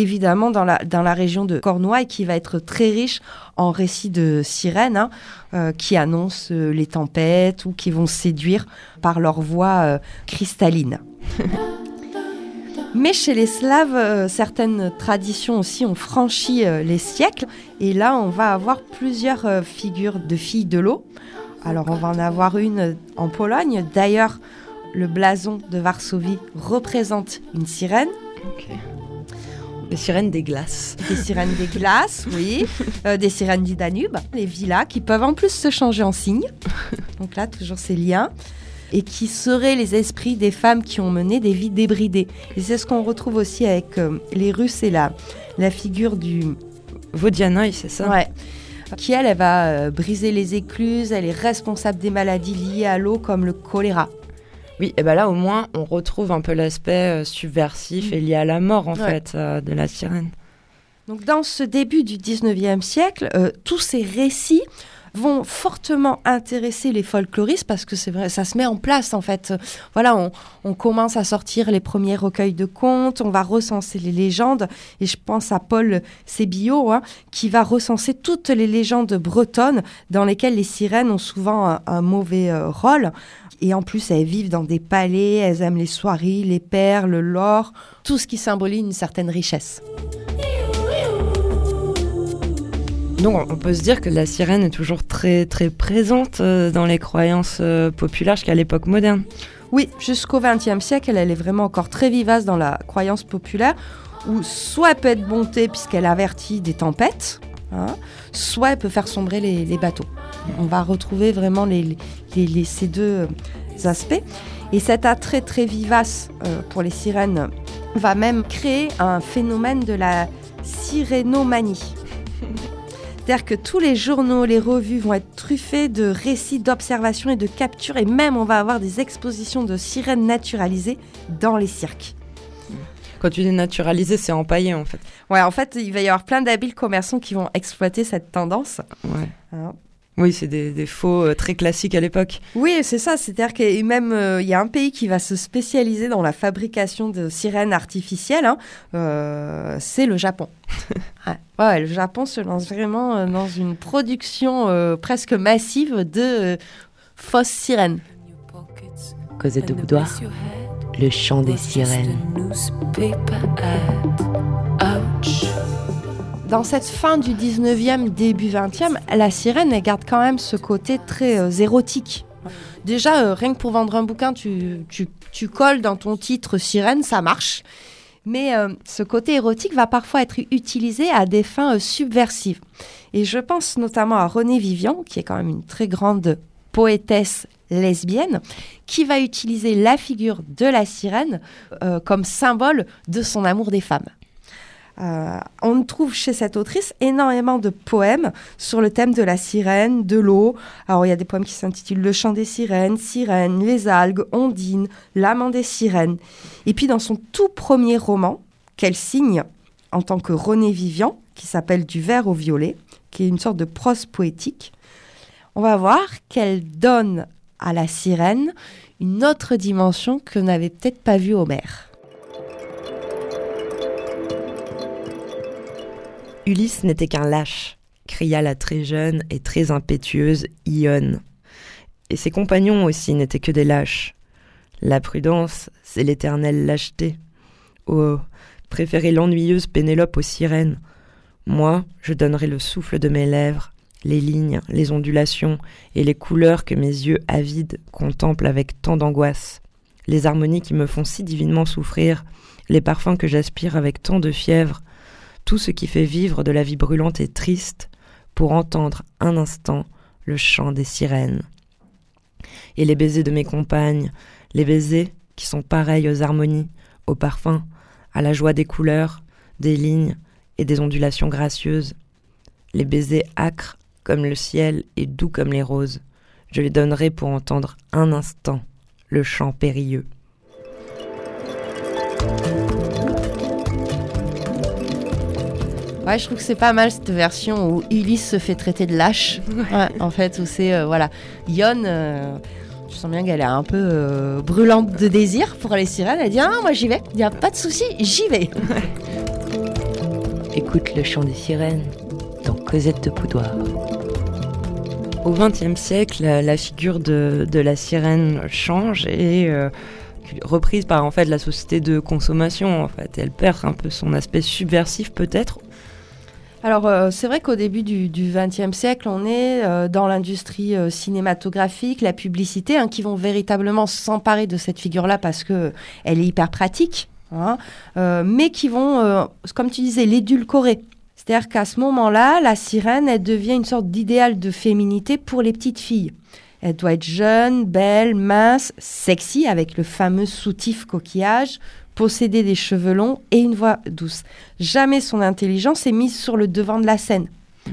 évidemment dans la, région de Cornouailles, qui va être très riche en récits de sirènes, hein, euh, qui annoncent euh, les tempêtes ou qui vont séduire par leur voix euh, cristalline. Mais chez les Slaves, certaines traditions aussi ont franchi les siècles. Et là, on va avoir plusieurs figures de filles de l'eau. Alors, on va en avoir une en Pologne. D'ailleurs, le blason de Varsovie représente une sirène. Les sirènes des glaces. Des sirènes des glaces, oui. (laughs) Euh, des sirènes du Danube. Les villas qui peuvent en plus se changer en cygnes. (laughs) Donc là, toujours ces liens. Et qui seraient les esprits des femmes qui ont mené des vies débridées. Et c'est ce qu'on retrouve aussi avec euh, les Russes et la, la figure du... Vodianaï, c'est ça? Ouais. Qui, elle, elle va euh, briser les écluses. Elle est responsable des maladies liées à l'eau comme le choléra. Oui, et ben là au moins on retrouve un peu l'aspect euh, subversif et lié à la mort en Ouais. fait euh, de la sirène. Donc dans ce début du 19e siècle, euh, tous ces récits vont fortement intéresser les folkloristes parce que c'est vrai, ça se met en place en fait. Voilà, on, on commence à sortir les premiers recueils de contes, on va recenser les légendes et je pense à Paul Sébillot hein, qui va recenser toutes les légendes bretonnes dans lesquelles les sirènes ont souvent un, un mauvais euh, rôle. Et en plus, elles vivent dans des palais, elles aiment les soieries, les perles, l'or, tout ce qui symbolise une certaine richesse. Donc on- peut se dire que la sirène est toujours très très présente euh, dans les croyances euh, populaires jusqu'à l'époque moderne. Oui, jusqu'au XXe siècle, elle est vraiment encore très vivace dans la croyance populaire, où soit elle peut être bonté puisqu'elle avertit des tempêtes, hein, soit elle peut faire sombrer les, les bateaux. On va retrouver vraiment les, les- les- ces deux euh, aspects. Et cet attrait très vivace euh, pour les sirènes va même créer un phénomène de la sirénomanie. (laughs) C'est-à-dire que tous les journaux, les revues vont être truffés de récits d'observations et de captures, et même on va avoir des expositions de sirènes naturalisées dans les cirques. Quand tu dis naturalisé, c'est empaillé en fait. Ouais, en fait, il va y avoir plein d'habiles commerçants qui vont exploiter cette tendance. Ouais. Hein. Oui, c'est des, des faux euh, très classiques à l'époque. Oui, c'est ça. C'est-à-dire qu'il même euh, il y a un pays qui va se spécialiser dans la fabrication de sirènes artificielles. hein. Euh, c'est le Japon. (laughs) ouais. Ouais, le Japon se lance vraiment euh, dans une production euh, presque massive de euh, fausses sirènes. Cosette de Boudoir, le chant des sirènes. Dans cette fin du 19e, début 20e, la sirène, elle garde quand même ce côté très euh, érotique. Déjà, euh, rien que pour vendre un bouquin, tu, tu- tu colles dans ton titre sirène, ça marche. Mais euh, ce côté érotique va parfois être utilisé à des fins euh, subversives. Et je pense notamment à Renée Vivian, qui est quand même une très grande poétesse lesbienne, qui va utiliser la figure de la sirène euh, comme symbole de son amour des femmes. Euh, on trouve chez cette autrice énormément de poèmes sur le thème de la sirène, de l'eau. Alors il y a des poèmes qui s'intitulent Le chant des sirènes, Sirène, Les algues, Ondine, L'amant des sirènes. Et puis dans son tout premier roman, qu'elle signe en tant que Renée Vivian, qui s'appelle Du vert au violet, qui est une sorte de prose poétique, on va voir qu'elle donne à la sirène une autre dimension que n'avait peut-être pas vue Homère. Ulysse n'était qu'un lâche, cria la très jeune et très impétueuse Ione. Et ses compagnons aussi n'étaient que des lâches. La prudence, c'est l'éternelle lâcheté. Oh, préférez l'ennuyeuse Pénélope aux sirènes. Moi, je donnerai le souffle de mes lèvres, les lignes, les ondulations et les couleurs que mes yeux avides contemplent avec tant d'angoisse, les harmonies qui me font si divinement souffrir, les parfums que j'aspire avec tant de fièvre, tout ce qui fait vivre de la vie brûlante et triste, pour entendre un instant le chant des sirènes. Et les baisers de mes compagnes, les baisers qui sont pareils aux harmonies, aux parfums, à la joie des couleurs, des lignes et des ondulations gracieuses. Les baisers âcres comme le ciel et doux comme les roses. Je les donnerai pour entendre un instant le chant périlleux. Ouais, je trouve que c'est pas mal cette version où Ulysse se fait traiter de lâche. (laughs) Ouais, en fait, où c'est euh, voilà, Yon. euh, je sens bien qu'elle est un peu euh, brûlante de désir pour les sirènes. Elle dit ah moi j'y vais. Il y a pas de souci, j'y vais. Écoute le chant des sirènes dans Cosette de Poudoir. Au XXe siècle, la, figure de, la sirène change et euh, reprise par en fait la société de consommation. En fait, elle perd un peu son aspect subversif peut-être. Alors euh, c'est vrai qu'au début du XXe siècle, on est euh, dans l'industrie cinématographique, la publicité, hein, qui vont véritablement s'emparer de cette figure-là parce que elle est hyper pratique, hein, mais qui vont, comme tu disais, l'édulcorer. C'est-à-dire qu'à ce moment-là, la sirène, elle devient une sorte d'idéal de féminité pour les petites filles. Elle doit être jeune, belle, mince, sexy, avec le fameux soutif coquillage, posséder des cheveux longs et une voix douce. Jamais son intelligence est mise sur le devant de la scène.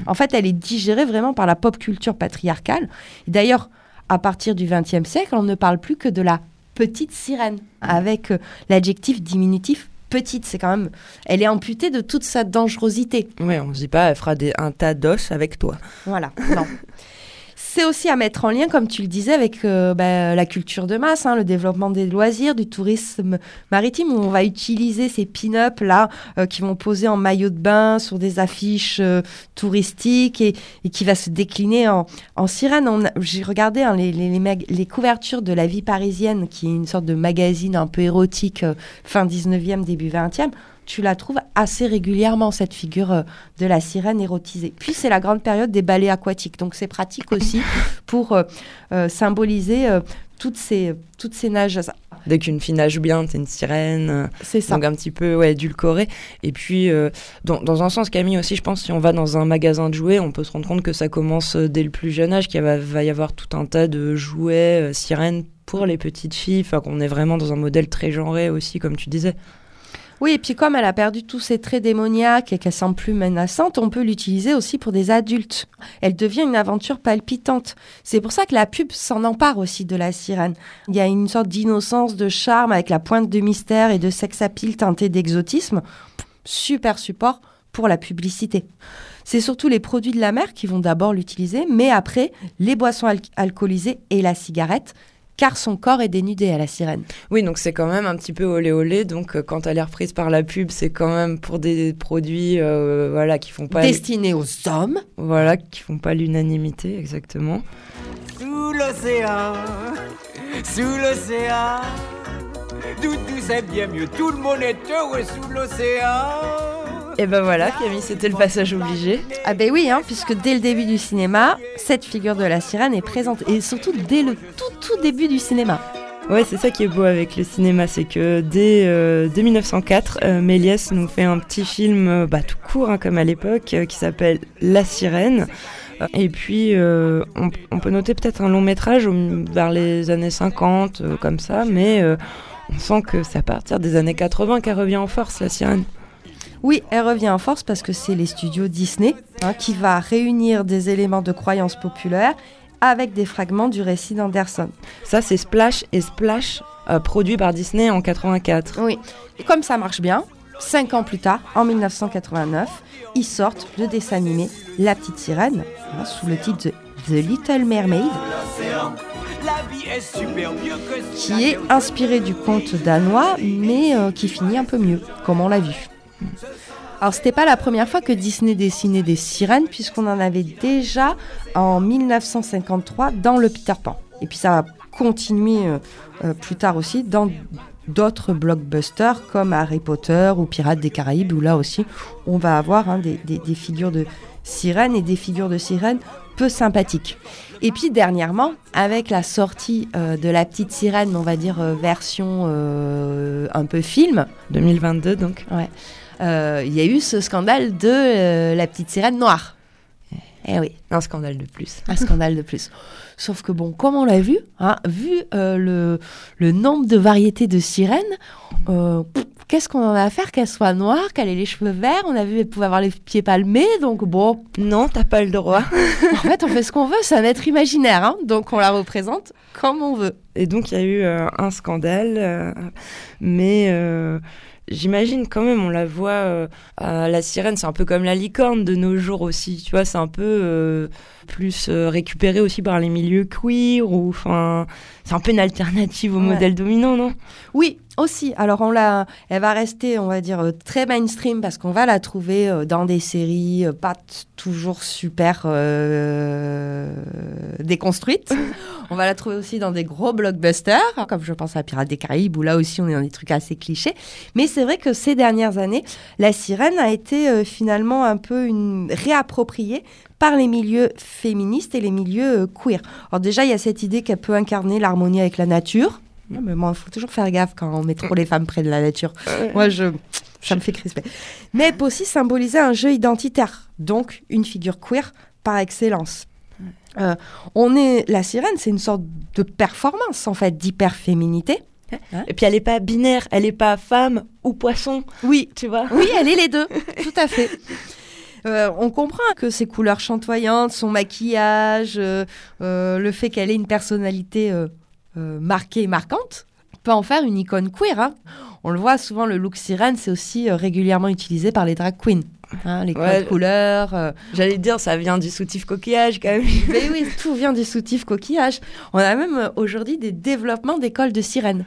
En fait, elle est digérée vraiment par la pop culture patriarcale. D'ailleurs, à partir du XXe siècle, on ne parle plus que de la petite sirène, avec euh, l'adjectif diminutif petite. C'est quand même, elle est amputée de toute sa dangerosité. Ouais, on se dit pas, elle fera des, un tas d'os avec toi. Voilà, non. (laughs) C'est aussi à mettre en lien, comme tu le disais, avec euh, bah, la culture de masse, hein, le développement des loisirs, du tourisme maritime, où on va utiliser ces pin-up là euh, qui vont poser en maillot de bain sur des affiches euh, touristiques et, qui va se décliner en, sirène. J'ai regardé hein, les, les, couvertures de La Vie parisienne, qui est une sorte de magazine un peu érotique fin 19e, début 20e. Tu la trouves assez régulièrement, cette figure euh, de la sirène érotisée. Puis c'est la grande période des ballets aquatiques, donc c'est pratique aussi (laughs) pour euh, euh, symboliser toutes ces, toutes ces nages. Dès qu'une fille nage bien, c'est une sirène. C'est ça. Donc un petit peu ouais, édulcoré. Et puis, euh, dans, dans un sens, Camille aussi, je pense, si on va dans un magasin de jouets, on peut se rendre compte que ça commence dès le plus jeune âge, qu'il va, va y avoir tout un tas de jouets euh, sirènes pour les petites filles. Enfin, qu'on est vraiment dans un modèle très genré aussi, comme tu disais. Oui, et puis comme elle a perdu tous ses traits démoniaques et qu'elle semble plus menaçante, on peut l'utiliser aussi pour des adultes. Elle devient une aventure palpitante. C'est pour ça que la pub s'en empare aussi de la sirène. Il y a une sorte d'innocence, de charme avec la pointe de mystère et de sex appeal teinté d'exotisme. Super support pour la publicité. C'est surtout les produits de la mer qui vont d'abord l'utiliser, mais après les boissons al- alcoolisées et la cigarette, car son corps est dénudé à la sirène. Oui, donc c'est quand même un petit peu olé olé. Donc euh, quand elle est reprise par la pub, c'est quand même pour des produits euh, voilà, qui font pas Destiné aux hommes. voilà, qui font pas l'unanimité exactement. Sous l'océan, sous l'océan, tout, tout c'est bien mieux. Tout le monde est heureux sous l'océan. Et ben voilà, Camille, c'était le passage obligé. Ah ben oui, hein, puisque dès le début du cinéma, cette figure de la sirène est présente. Et surtout dès le tout tout début du cinéma. Ouais, c'est ça qui est beau avec le cinéma, c'est que dès, euh, dès 1904, euh, Méliès nous fait un petit film euh, bah, tout court, hein, comme à l'époque, euh, qui s'appelle La Sirène. Euh, Et puis, euh, on, on peut noter peut-être un long métrage au- vers les années 50, euh, comme ça, mais euh, on sent que c'est à partir des années 80 qu'elle revient en force, La Sirène. Oui, elle revient en force parce que c'est les studios Disney hein, qui va réunir des éléments de croyances populaires avec des fragments du récit d'Anderson. Ça, c'est Splash et Splash, euh, produit par Disney en 84. Oui, et comme ça marche bien, cinq ans plus tard, en 1989, ils sortent le dessin animé La Petite Sirène, hein, sous le titre de The Little Mermaid. Qui est inspiré du conte danois, mais euh, qui finit un peu mieux, comme on l'a vu? Alors, c'était pas la première fois que Disney dessinait des sirènes, puisqu'on en avait déjà en 1953 dans le Peter Pan. Et puis, ça va continuer euh, euh, plus tard aussi dans d'autres blockbusters comme Harry Potter ou Pirates des Caraïbes, où là aussi, on va avoir hein, des, des- des figures de sirènes et des figures de sirènes peu sympathiques. Et puis dernièrement, avec la sortie euh, de la petite sirène, on va dire euh, version euh, un peu film, 2022 donc. euh, il y a eu ce scandale de euh, la petite sirène noire. Eh oui, Un scandale de plus. un scandale de plus. Sauf que bon, comme on l'a vu, hein, vu euh, le, le nombre de variétés de sirènes, euh, qu'est-ce qu'on en a à faire qu'elle soit noire, qu'elle ait les cheveux verts? On a vu qu'elle pouvait avoir les pieds palmés, donc bon, Non, t'as pas le droit. (laughs) en fait, on fait ce qu'on veut, c'est un être imaginaire, hein, donc on la représente comme on veut. Et donc il y a eu euh, un scandale, euh, mais euh, j'imagine quand même, on la voit, euh, la sirène, c'est un peu comme la licorne de nos jours aussi, tu vois, c'est un peu euh, plus euh, récupéré aussi par les milieux queer, ou enfin, c'est un peu une alternative au Ouais. modèle dominant, non? Oui, aussi. Alors, on l'a, elle va rester, on va dire, euh, très mainstream parce qu'on va la trouver euh, dans des séries euh, pas toujours super euh, déconstruites. (laughs) on va la trouver aussi dans des gros blockbusters, comme je pense à Pirates des Caraïbes, où là aussi on est dans des trucs assez clichés. Mais c'est vrai que ces dernières années, la sirène a été euh, finalement un peu une réappropriée par les milieux féministes et les milieux euh, queer. Alors déjà, il y a cette idée qu'elle peut incarner l'harmonie avec la nature. Mais moi, il faut toujours faire gaffe quand on met trop les femmes près de la nature. Moi, je, ça me fait crisper. Mais elle peut aussi symboliser un jeu identitaire, donc une figure queer par excellence. Euh, on est la sirène, c'est une sorte de performance en fait d'hyperféminité. Et puis elle est pas binaire, elle est pas femme ou poisson, Oui, tu vois oui, elle est les deux, (laughs) tout à fait. Euh, on comprend que ses couleurs chantoyantes, son maquillage, euh, le fait qu'elle ait une personnalité marquée et marquante, peut en faire une icône queer. hein. On le voit souvent, le look sirène, c'est aussi euh, régulièrement utilisé par les drag queens. hein, les Ouais. couleurs. euh. J'allais dire, ça vient du soutif coquillage quand même. Mais oui, tout vient du soutif coquillage. On a même euh, aujourd'hui des développements d'écoles de sirènes.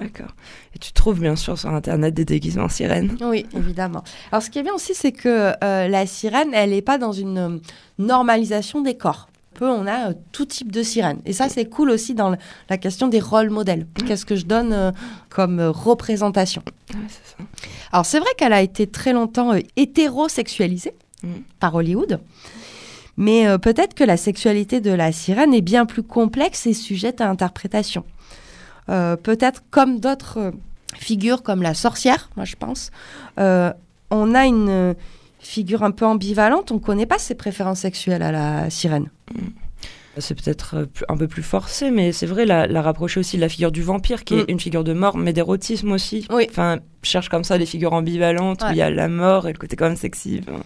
D'accord. Et tu trouves bien sûr sur internet des déguisements sirènes. Oui, évidemment. Alors, ce qui est bien aussi, c'est que euh, la sirène, elle n'est pas dans une euh, normalisation des corps. On a euh, tout type de sirène. Et ça, c'est cool aussi dans le- la question des rôles modèles. Qu'est-ce que je donne euh, comme euh, représentation? Ça. Alors, c'est vrai qu'elle a été très longtemps hétérosexualisée Mhm. par Hollywood. Mais peut-être que la sexualité de la sirène est bien plus complexe et sujette à interprétation. Peut-être comme d'autres figures, comme la sorcière, moi je pense, on a une figure un peu ambivalente, on ne connaît pas ses préférences sexuelles à la sirène. C'est peut-être euh, un peu plus forcé, mais c'est vrai, la, la rapprocher aussi de la figure du vampire, qui est Mm. une figure de mort, mais d'érotisme aussi. Oui. Enfin, cherche comme ça des figures ambivalentes, où il y a la mort et le côté quand même sexy. Enfin,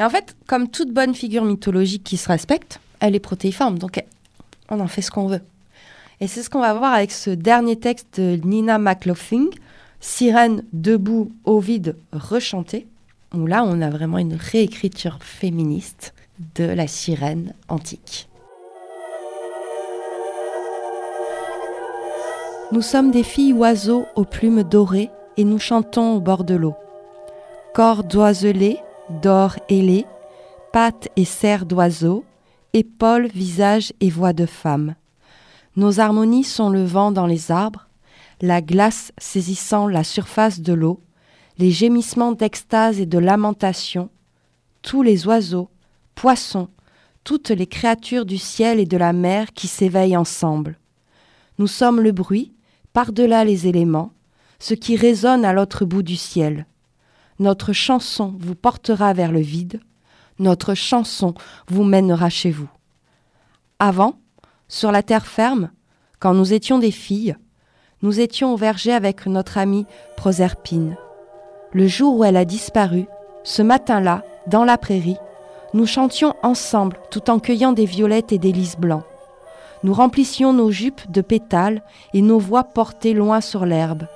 Et en fait, comme toute bonne figure mythologique qui se respecte, elle est protéiforme, donc on en fait ce qu'on veut. Et c'est ce qu'on va voir avec ce dernier texte de Nina McLaughlin, Sirène debout, Ovide rechanté, là on a vraiment une réécriture féministe de la sirène antique. Nous sommes des filles oiseaux aux plumes dorées et nous chantons au bord de l'eau. Corps d'oiselets, d'or ailé, pattes et serres d'oiseaux, épaules, visage et voix de femme. Nos harmonies sont le vent dans les arbres, la glace saisissant la surface de l'eau, les gémissements d'extase et de lamentation, tous les oiseaux, poissons, toutes les créatures du ciel et de la mer qui s'éveillent ensemble. Nous sommes le bruit, par-delà les éléments, ce qui résonne à l'autre bout du ciel. Notre chanson vous portera vers le vide, notre chanson vous mènera chez vous. Avant, sur la terre ferme, quand nous étions des filles, nous étions au verger avec notre amie Proserpine. Le jour où elle a disparu, ce matin-là, dans la prairie, nous chantions ensemble tout en cueillant des violettes et des lys blancs. Nous remplissions nos jupes de pétales et nos voix portées loin sur l'herbe.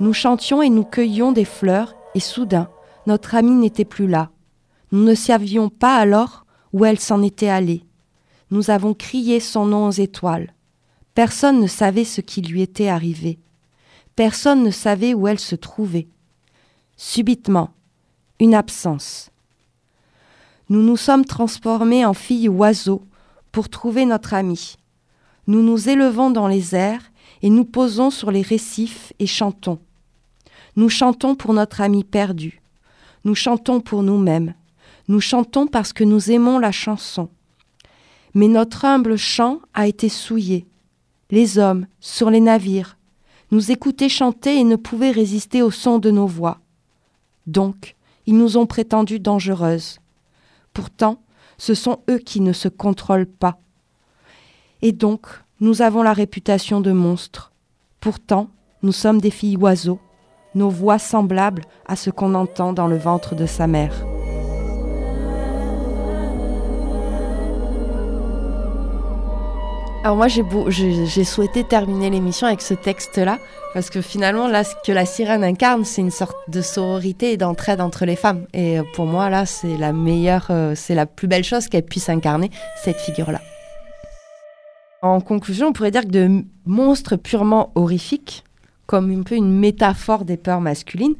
Nous chantions et nous cueillions des fleurs, et soudain, notre amie n'était plus là. Nous ne savions pas alors où elle s'en était allée. Nous avons crié son nom aux étoiles. Personne ne savait ce qui lui était arrivé. Personne ne savait où elle se trouvait. Subitement, une absence. Nous nous sommes transformés en filles oiseaux pour trouver notre ami. Nous nous élevons dans les airs et nous posons sur les récifs et chantons. Nous chantons pour notre ami perdu. Nous chantons pour nous-mêmes. Nous chantons parce que nous aimons la chanson. Mais notre humble chant a été souillé. Les hommes, sur les navires, nous écoutaient chanter et ne pouvaient résister au son de nos voix. Donc, ils nous ont prétendues dangereuses. Pourtant, ce sont eux qui ne se contrôlent pas. Et donc, nous avons la réputation de monstres. Pourtant, nous sommes des filles oiseaux, nos voix semblables à ce qu'on entend dans le ventre de sa mère. Alors moi j'ai souhaité terminer l'émission avec ce texte-là parce que finalement là ce que la sirène incarne c'est une sorte de sororité et d'entraide entre les femmes et euh, pour moi là c'est la meilleure euh, c'est la plus belle chose qu'elle puisse incarner cette figure-là. En conclusion on pourrait dire que de m- monstre purement horrifique comme un peu une métaphore des peurs masculines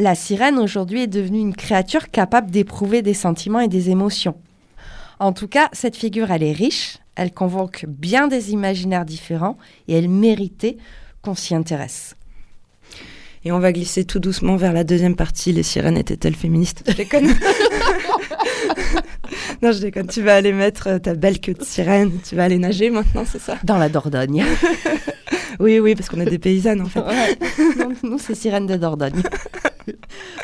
la sirène aujourd'hui est devenue une créature capable d'éprouver des sentiments et des émotions. En tout cas, cette figure, elle est riche, elle convoque bien des imaginaires différents et elle méritait qu'on s'y intéresse. Et on va glisser tout doucement vers la deuxième partie. Les sirènes étaient-elles féministes? Je déconne. (laughs) (laughs) non, je déconne. Tu vas aller mettre euh, ta belle queue de sirène. Tu vas aller nager maintenant, c'est ça? Dans la Dordogne. (laughs) Oui, oui, parce qu'on est des paysannes en fait. Ouais. Donc, nous, c'est Sirène de Dordogne.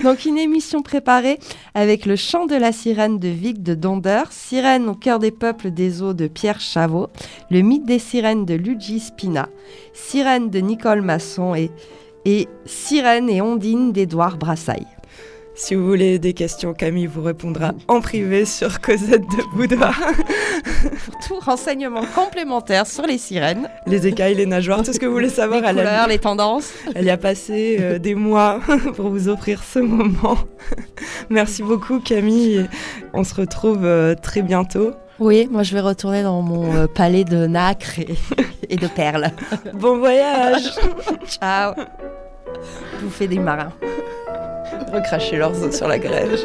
Donc, une émission préparée avec le chant de la sirène de Vic de Donder, Sirène au cœur des peuples des eaux de Pierre Chavot, le mythe des sirènes de Luigi Spina, Sirène de Nicole Masson et, et Sirène et Ondine d'Édouard Brassailles. Si vous voulez des questions, Camille vous répondra en privé sur Cosette de Boudoir. Pour tout renseignement complémentaire sur les sirènes, les écailles, les nageoires, tout ce que vous voulez les savoir. elle, a- couleurs, les tendances. elle y a passé euh, des mois (laughs) pour vous offrir ce moment. Merci beaucoup, Camille. On se retrouve euh, très bientôt. Oui, moi je vais retourner dans mon euh, palais de nacre et, et de perles. Bon voyage (laughs) Ciao Bouffer des marins. Recracher leurs os sur la grève.